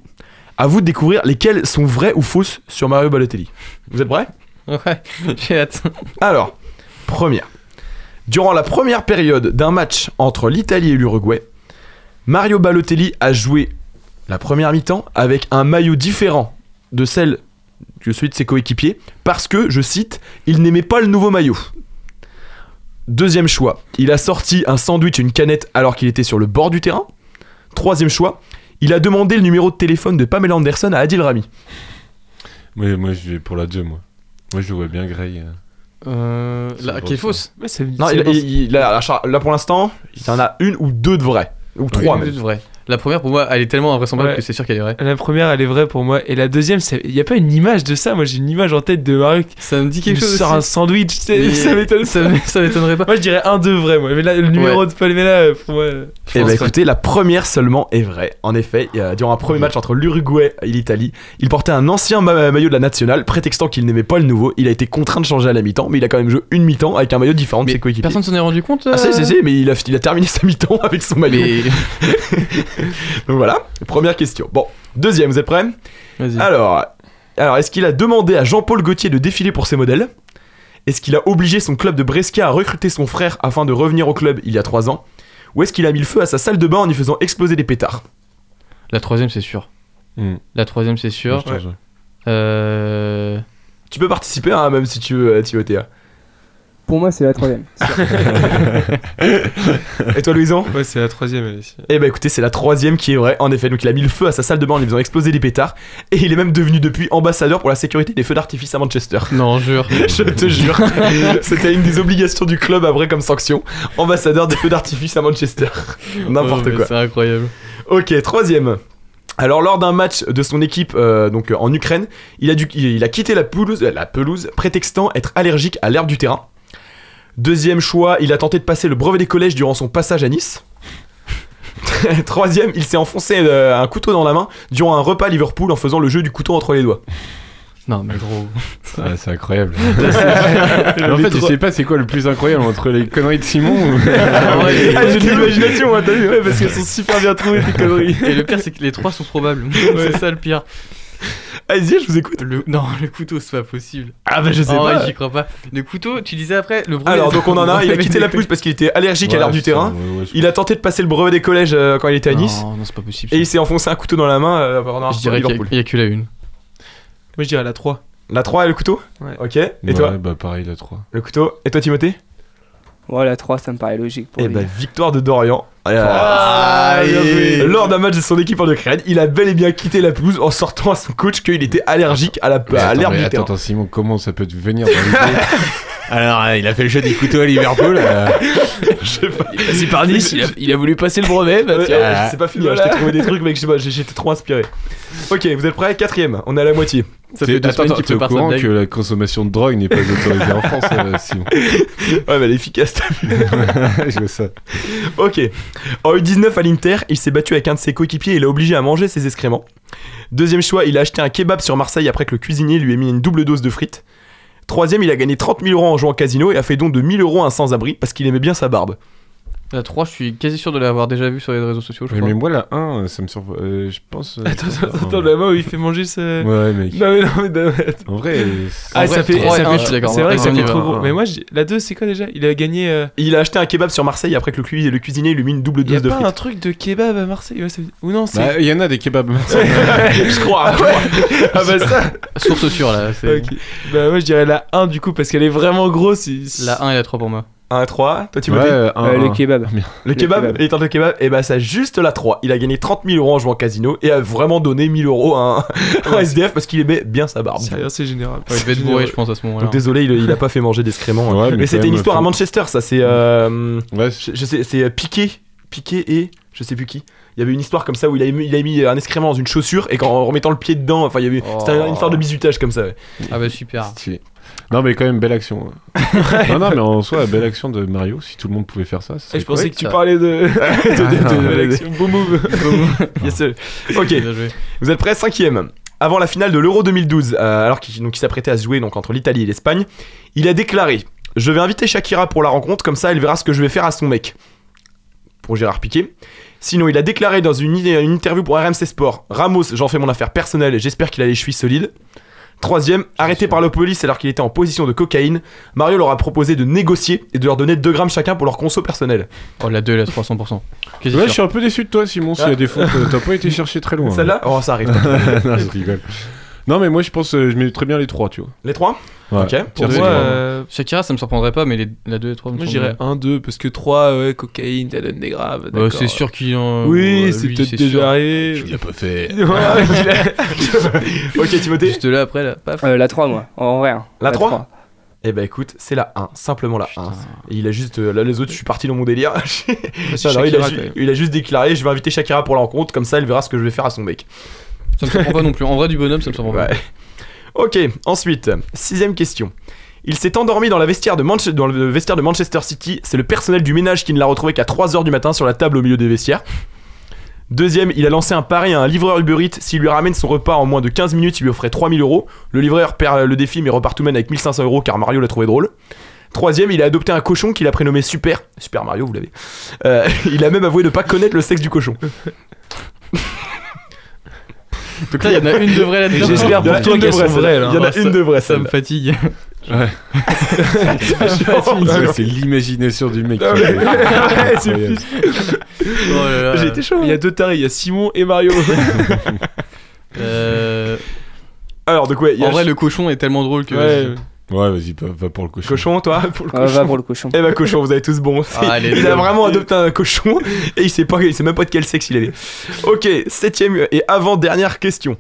À vous de découvrir lesquelles sont vraies ou fausses sur Mario Balotelli. Vous êtes prêts? Ouais, j'ai hâte. Alors, première. Durant la première période d'un match entre l'Italie et l'Uruguay, Mario Balotelli a joué la première mi-temps avec un maillot différent de celle de celui de ses coéquipiers parce que, je cite, il n'aimait pas le nouveau maillot. Deuxième choix, il a sorti un sandwich et une canette alors qu'il était sur le bord du terrain. Troisième choix, il a demandé le numéro de téléphone de Pamela Anderson à Adil Rami. Moi, moi, je vais pour la 2, moi. Moi, je vois bien Gray. euh. Euh, qui est fausse Non, c'est il- bon, il- il- là, là, pour l'instant, il y en a une ou deux de vraies. Ou trois Oui, même. c'est vrai. La première, pour moi, elle est tellement invraisemblable Ouais. que c'est sûr qu'elle est vraie. La première, elle est vraie pour moi. Et la deuxième, il n'y a pas une image de ça? Moi, j'ai une image en tête de Mario qui Ça me dit quelque chose. sort aussi. un sandwich. Ça m'étonne ça pas. m- ça m'étonnerait pas. Moi, je dirais un, deux vrai. Moi. Mais là, le numéro de Palmela, pour moi. euh, Eh bah écoutez, la première seulement est vraie. En effet, durant un premier match entre l'Uruguay et l'Italie, il portait un ancien ma- maillot de la nationale, prétextant qu'il n'aimait pas le nouveau. Il a été contraint de changer à la mi-temps, mais il a quand même joué une mi-temps avec un maillot différent de ses coéquipiers. Personne s'en est rendu compte Ah si, euh si, si, mais il a, il a terminé sa mi-temps avec son maillot. Mais. Donc voilà, première question. Bon, deuxième, vous êtes prêts? Vas-y. Alors, alors est-ce qu'il a demandé à Jean-Paul Gaultier de défiler pour ses modèles? Est-ce qu'il a obligé son club de Brescia à recruter son frère afin de revenir au club il y a 3 ans? Ou est-ce qu'il a mis le feu à sa salle de bain en y faisant exploser des pétards? La troisième, c'est sûr. Hmm. La troisième, c'est sûr. Euh. Tu peux participer, hein, même si tu veux, Timothée. Pour moi, c'est la troisième. Et toi, Louison Ouais, c'est la troisième, elle ici. Eh bah écoutez, c'est la troisième qui est vraie, en effet. Donc il a mis le feu à sa salle de bain en y faisant exploser des pétards. Et il est même devenu depuis ambassadeur pour la sécurité des feux d'artifice à Manchester. Non, jure. Je te jure. C'était une des obligations du club après comme sanction. Ambassadeur des feux d'artifice à Manchester. N'importe Oh, quoi. C'est incroyable. Ok, troisième. Alors lors d'un match de son équipe euh, donc euh, en Ukraine, il a, dû, il, il a quitté la pelouse, la pelouse prétextant être allergique à l'herbe du terrain. Deuxième choix, il a tenté de passer le brevet des collèges durant son passage à Nice. Troisième, il s'est enfoncé euh, un couteau dans la main durant un repas à Liverpool en faisant le jeu du couteau entre les doigts. Non, mais gros. Ah, c'est incroyable. Mais en fait, je trois- sais pas c'est quoi le plus incroyable entre les conneries de Simon ou. Ah j'ai de l'imagination, hein, t'as vu Ouais, parce qu'elles sont super bien trouvées, tes conneries. Et le pire, c'est que les trois sont probables. c'est ça le pire. Allez-y, je vous écoute. Le... Non, le couteau, c'est pas possible. Ah bah je sais Oh, pas. ouais, j'y crois pas. Le couteau, tu disais après le brevet. Alors donc on en a un, il a quitté la pelouse parce qu'il était allergique à l'herbe du terrain. ouais, ouais, je- Il a tenté de passer le brevet des collèges euh, quand il était à Nice. Non, non, c'est pas possible. Et il s'est enfoncé un couteau dans la main euh, pendant un Je dirais qu'il y, a- Liverpool. il y a que la une. Moi, je dirais la 3. La 3 et le couteau Ouais. Ok. Et Ouais, toi Bah, pareil, la 3. Le couteau. Et toi Timothée Ouais, la 3, ça me paraît logique. Pour Eh lui. bah victoire de Dorian. Ah. Lors d'un match de son équipe en Ukraine, il a bel et bien quitté la pelouse en sortant à son coach qu'il était allergique à la- à attends, l'herbe du attends, terrain. attends, Simon, comment ça peut te venir dans l'idée Alors, euh, il a fait le jeu des couteaux à Liverpool. euh, Je sais pas. Il est passé par Nice, il a, il a voulu passer le brevet. Bah, Ouais, euh, c'est pas fini, Voilà. je t'ai trouvé des trucs, mec, j'ai- j'étais trop inspiré. Ok, vous êtes prêts? Quatrième, on est à la moitié. Ça fait deux attends, attends, au prépare sa courant que la consommation de drogue n'est pas autorisée en France, euh, Simon Ouais, mais elle est efficace, t'as vu. Je vois ça. Ok. En U19 à l'Inter, il s'est battu avec un de ses coéquipiers et il a obligé à manger ses excréments. Deuxième choix, il a acheté un kebab sur Marseille après que le cuisinier lui ait mis une double dose de frites. Troisième, il a gagné 30 000 euros en jouant au casino et a fait don de 1000 euros à un sans-abri parce qu'il aimait bien sa barbe. La 3, je suis quasi sûr de l'avoir déjà vu sur les réseaux sociaux, je Ouais, crois. mais moi, la 1, ça me surprend. euh, je pense. euh, Attends, ça- attends, attends, la main où il fait manger sa. Ouais, mec. Non, mais non, mais non, mais. En vrai. Ah, En ça vrai, fait. trois et ça un, fait- je suis d'accord. C'est vrai que ça fait trop gros. Ouais. Mais moi, j'ai- la 2, c'est quoi déjà? Il a gagné. euh, Il a acheté un kebab sur Marseille après que le, cui- le cuisinier lui mis une double Il y a dose de pas frites. un truc de kebab à Marseille? Ouais, Ou non, c'est. Bah, il y en a des kebabs. je crois. je crois. Ah bah ça Source sûre là. c'est- Ok. Bah moi je dirais la 1 du coup parce qu'elle est vraiment grosse. La 1 et la 3 pour moi. 1 à 3, toi tu Ouais, me dis euh, un, Euh, le un. kebab. Le kebab, il tente le kebab, et bah ça juste la 3. Il a gagné 30 000 euros en jouant au casino et a vraiment donné 1000 euros à un, SDF parce qu'il aimait bien sa barbe. C'est général. Ouais, il devait être bourré, je pense, à ce moment-là. Donc désolé, il, il a pas fait manger d'excréments. Ouais, mais c'était une histoire à Manchester, ça c'est. euh, Ouais, je, je sais, c'est euh, Piqué, Piqué et je sais plus qui. Il y avait une histoire comme ça où il a mis, il a mis un excrément dans une chaussure et qu'en en remettant le pied dedans, enfin il y avait. Oh. C'était une histoire de bisutage comme ça. ouais. Ah bah super. Non, mais quand même, belle action. non, non, mais en soi, belle action de Mario. Si tout le monde pouvait faire ça, ça Et serait je pensais que tu parlais de. de, de, de- de l'action. Beau move. Yes. Ok, Bien joué. vous êtes prêts? Cinquième. Avant la finale de l'Euro 2012, euh, alors qu'il donc, il s'apprêtait à se jouer donc, entre l'Italie et l'Espagne, il a déclaré Je vais inviter Shakira pour la rencontre, comme ça elle verra ce que je vais faire à son mec. Pour Gérard Piquet. Sinon, il a déclaré dans une, une interview pour RMC Sport Ramos, j'en fais mon affaire personnelle j'espère qu'il a les chevilles solides. Troisième, arrêté par la police alors qu'il était en position de cocaïne, Mario leur a proposé de négocier et de leur donner 2 grammes chacun pour leur conso personnel. Oh, la 2 et la 3, 100%. Quasi Ouais, je suis un peu déçu de toi, Simon. S'il y a des fautes, euh, t'as pas été chercher très loin. Celle-là Oh, ça arrive. non, je rigole. Non, mais moi, je pense, euh, je mets très bien les trois, tu vois. Les trois Ouais. Ok. Pour Tiens, moi, c'est euh, Shakira, ça me surprendrait pas, mais les- la 2 et 3 me moi je dirais 1, 2 parce que 3, ouais, cocaïne, ça donne des graves. Bah, d'accord. c'est sûr qu'il en. Oui, Ouais, c'est lui, peut-être déjà sûr. arrivé. Il a pas fait. Ouais, Ok, Timothée Juste là, après, là, paf. Euh, la 3, moi. En vrai. hein. La 3 Eh bah écoute, c'est la 1, simplement la 1. Et il a juste. euh, là, les autres, je suis parti dans mon délire. c'est Non, non, il, a, Shakira, ju- quand même. il a juste déclaré Je vais inviter Shakira pour la rencontre, comme ça elle verra ce que je vais faire à son mec. Ça me surprend pas non plus. En vrai, du bonhomme, ça me surprend pas. Ok, ensuite, sixième question. Il s'est endormi dans, la vestiaire de le vestiaire de Manchester City. C'est le personnel du ménage qui ne l'a retrouvé qu'à 3h du matin sur la table au milieu des vestiaires. Deuxième, il a lancé un pari à un livreur Uber. S'il lui ramène son repas en moins de 15 minutes, il lui offrait 3000 euros. Le livreur perd le défi mais repart tout de même avec 1500 euros car Mario l'a trouvé drôle. Troisième, il a adopté un cochon qu'il a prénommé Super. Super Mario, vous l'avez. Euh, il a même avoué ne pas connaître le sexe du cochon. Donc là, il y en a une de vraie là-dedans. J'espère pour toi qu'elles vraie, sont vraies. Il y en a Oh, une de vraie, Ça me fatigue. Ouais. Ouais, c'est l'imagination du mec. qui- Ouais, c'est Incroyable. Oh là là. J'ai été chaud. Il y a deux tarés, il y a Simon et Mario. Euh, Alors, de quoi a En vrai, le cochon est tellement drôle que. Ouais. Ouais, vas-y, va, va pour le cochon. cochon, toi pour le Ah, va pour le cochon. Eh bah cochon, vous avez tous bon. Ah, il a vraiment adopté un cochon et il sait pas, il sait même pas de quel sexe il avait. Ok, septième et avant dernière question.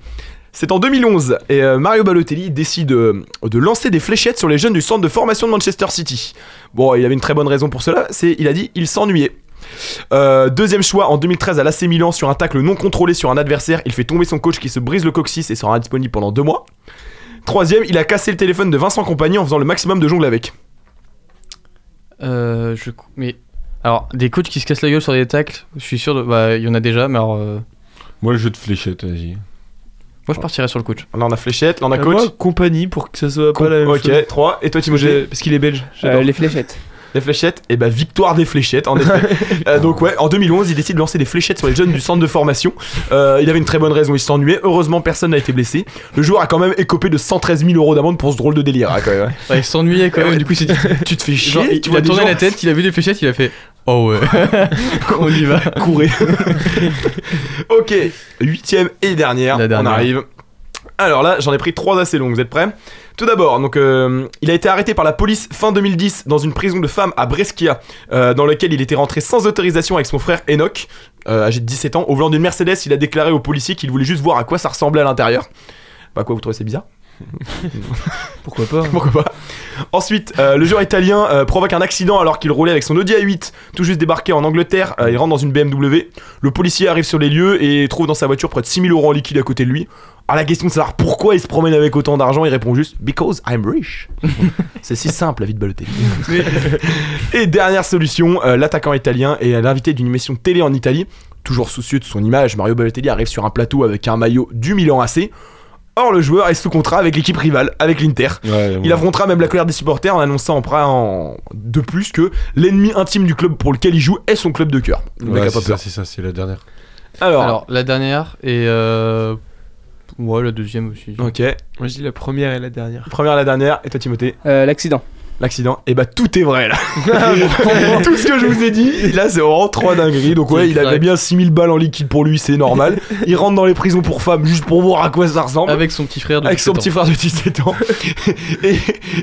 C'est en 2011 et euh, Mario Balotelli décide euh, de lancer des fléchettes sur les jeunes du centre de formation de Manchester City. Bon, il avait une très bonne raison pour cela, c'est il a dit il s'ennuyait. Euh, deuxième choix en 2013 à l'AC Milan sur un tacle non contrôlé sur un adversaire, il fait tomber son coach qui se brise le coccyx et sera indisponible pendant deux mois. Troisième, il a cassé le téléphone de Vincent Compagnie en faisant le maximum de jongles avec. Euh, je... Mais. Alors, des coachs qui se cassent la gueule sur des tacles, je suis sûr, de... bah, il y en a déjà, mais alors. euh, Moi, le jeu de fléchette, vas-y. Moi, je partirais sur le coach. Là on a fléchette, là on a Euh, coach. moi, compagnie pour que ça soit pas la même ok, chose. 3. Et toi, Timothée J'ai- Parce qu'il est belge. Euh, les fléchettes. Les fléchettes Et bah, victoire des fléchettes, en effet. Euh, donc, ouais, en 2011, il décide de lancer des fléchettes sur les jeunes du centre de formation. Euh, il avait une très bonne raison, il s'ennuyait. Heureusement, personne n'a été blessé. Le joueur a quand même écopé de 113 000 euros d'amende pour ce drôle de délire, hein, quand même. Ouais, il s'ennuyait quand même, du coup, il s'est dit. tu te fais chier, Genre, il, tu il a des tourné gens la tête, il a vu les fléchettes, il a fait. Oh ouais, on y va. courir. ok, huitième et dernière, La dernière. on arrive. Alors là, j'en ai pris trois assez longues, vous êtes prêts? Tout d'abord, donc euh, il a été arrêté par la police fin 2010 dans une prison de femmes à Brescia, euh, dans laquelle il était rentré sans autorisation avec son frère Enoch, euh, âgé de 17 ans. Au volant d'une Mercedes, il a déclaré aux policiers qu'il voulait juste voir à quoi ça ressemblait à l'intérieur. Bah quoi, vous trouvez c'est bizarre? Pourquoi pas Pourquoi pas Ensuite, euh, le joueur italien euh, provoque un accident alors qu'il roulait avec son Audi A8, tout juste débarqué en Angleterre. Euh, il rentre dans une BMW. Le policier arrive sur les lieux et trouve dans sa voiture près de 6000 euros en liquide à côté de lui. À la question de savoir pourquoi il se promène avec autant d'argent, il répond juste Because I'm rich. C'est si simple la vie de Balotelli. et dernière solution, l'attaquant italien est l'invité d'une émission télé en Italie. Toujours soucieux de son image, Mario Balotelli arrive sur un plateau avec un maillot du Milan AC. Or, le joueur est sous contrat avec l'équipe rivale, avec l'Inter. Il affrontera même la colère des supporters en annonçant en, en- de plus que l'ennemi intime du club pour lequel il joue est son club de cœur. Ouais, c'est ça, c'est ça, c'est la dernière. Alors, Alors, la dernière et. Euh... Ouais, la deuxième aussi. ok. Moi je dis la première et la dernière. Première à la dernière, et toi Timothée? Euh, L'accident. L'accident, et bah tout est vrai là. tout ce que je vous ai dit, et là c'est vraiment trois dingueries. Donc ouais, il avait bien 6000 balles en liquide pour lui, c'est normal. Il rentre dans les prisons pour femmes juste pour voir à quoi ça ressemble. Avec son petit frère de Avec son 17 petit ans. frère de 17 ans. et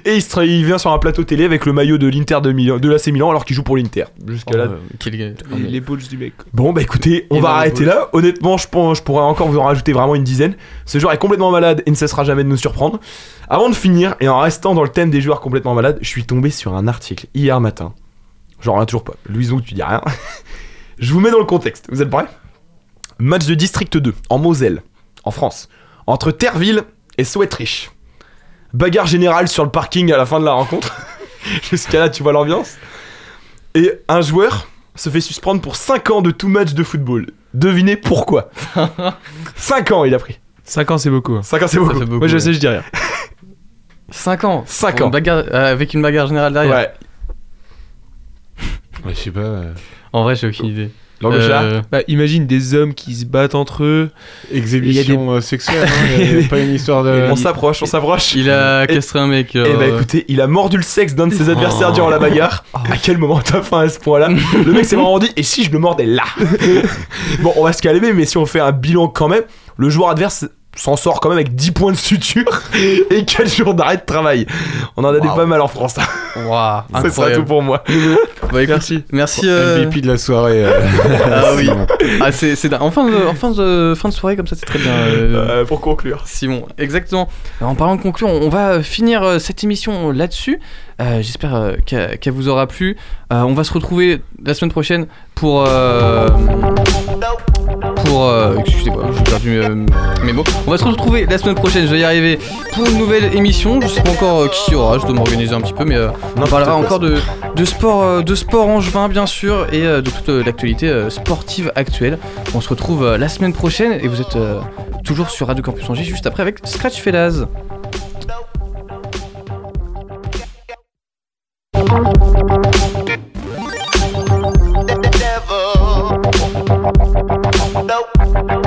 et il, se tra- il vient sur un plateau télé avec le maillot de l'Inter de, Milan, de l'AC Milan alors qu'il joue pour l'Inter. Jusqu'à là. Quel. Les, balls du mec. Bon bah écoutez, on Et va arrêter là. Honnêtement, je pense, je pourrais encore vous en rajouter vraiment une dizaine. Ce joueur est complètement malade et ne cessera jamais de nous surprendre. Avant de finir et en restant dans le thème des joueurs complètement malades, je suis tombé sur un article hier matin. J'en reviens toujours pas. Louison, tu dis rien. je vous mets dans le contexte. Vous êtes prêts? Match de District 2 en Moselle, en France, entre Terville et Souetrich. Bagarre générale sur le parking à la fin de la rencontre. Jusqu'à là, tu vois l'ambiance. Et un joueur se fait suspendre pour 5 ans de tout match de football. Devinez pourquoi? 5 ans il a pris. 5 ans c'est beaucoup. hein. 5 ans c'est beaucoup. beaucoup, Moi je ouais. sais, je dis rien. 5 ans. 5 Pour ans. une bagarre- euh, avec une bagarre générale derrière. Ouais. Ouais, je sais pas. euh, En vrai, j'ai aucune idée. Chat. Euh, Bah, imagine des hommes qui se battent entre eux. Exhibition euh, sexuelle, hein, il y a pas une histoire de. On s'approche, on s'approche. Il a castré un mec. Et euh, bah écoutez, il a mordu le sexe d'un de ses adversaires Oh. durant la bagarre. À quel moment t'as faim à ce point-là? Le mec s'est vraiment dit, et si je le mordais là? Bon, on va se calmer, mais si on fait un bilan quand même, le joueur adverse s'en sort quand même avec 10 points de suture et 4 jours d'arrêt de travail. On en a des pas mal en France. Waouh, Ça sera tout pour moi. Bah, écoute, Merci. Merci. euh, MVP de la soirée. euh. Ah oui. Ah, c'est, c'est dingue. en, fin de, en fin, de, fin de soirée comme ça, c'est très bien. euh, Euh, pour conclure. Simon, exactement. En parlant de conclure, on va finir cette émission là-dessus. Euh, j'espère euh, qu'elle, vous aura plu. Euh, on va se retrouver la semaine prochaine pour. Euh, excusez-moi, j'ai perdu euh, mes mots. On va se retrouver la semaine prochaine, je vais y arriver, pour une nouvelle émission. Je sais pas encore euh, qui y aura, je dois m'organiser un petit peu, mais on parlera encore de, de sport de sport angevin, bien sûr, et de toute l'actualité sportive actuelle. On se retrouve la semaine prochaine, et vous êtes toujours sur Radio Campus Angers, juste après avec Scratch Felaz. Pasado.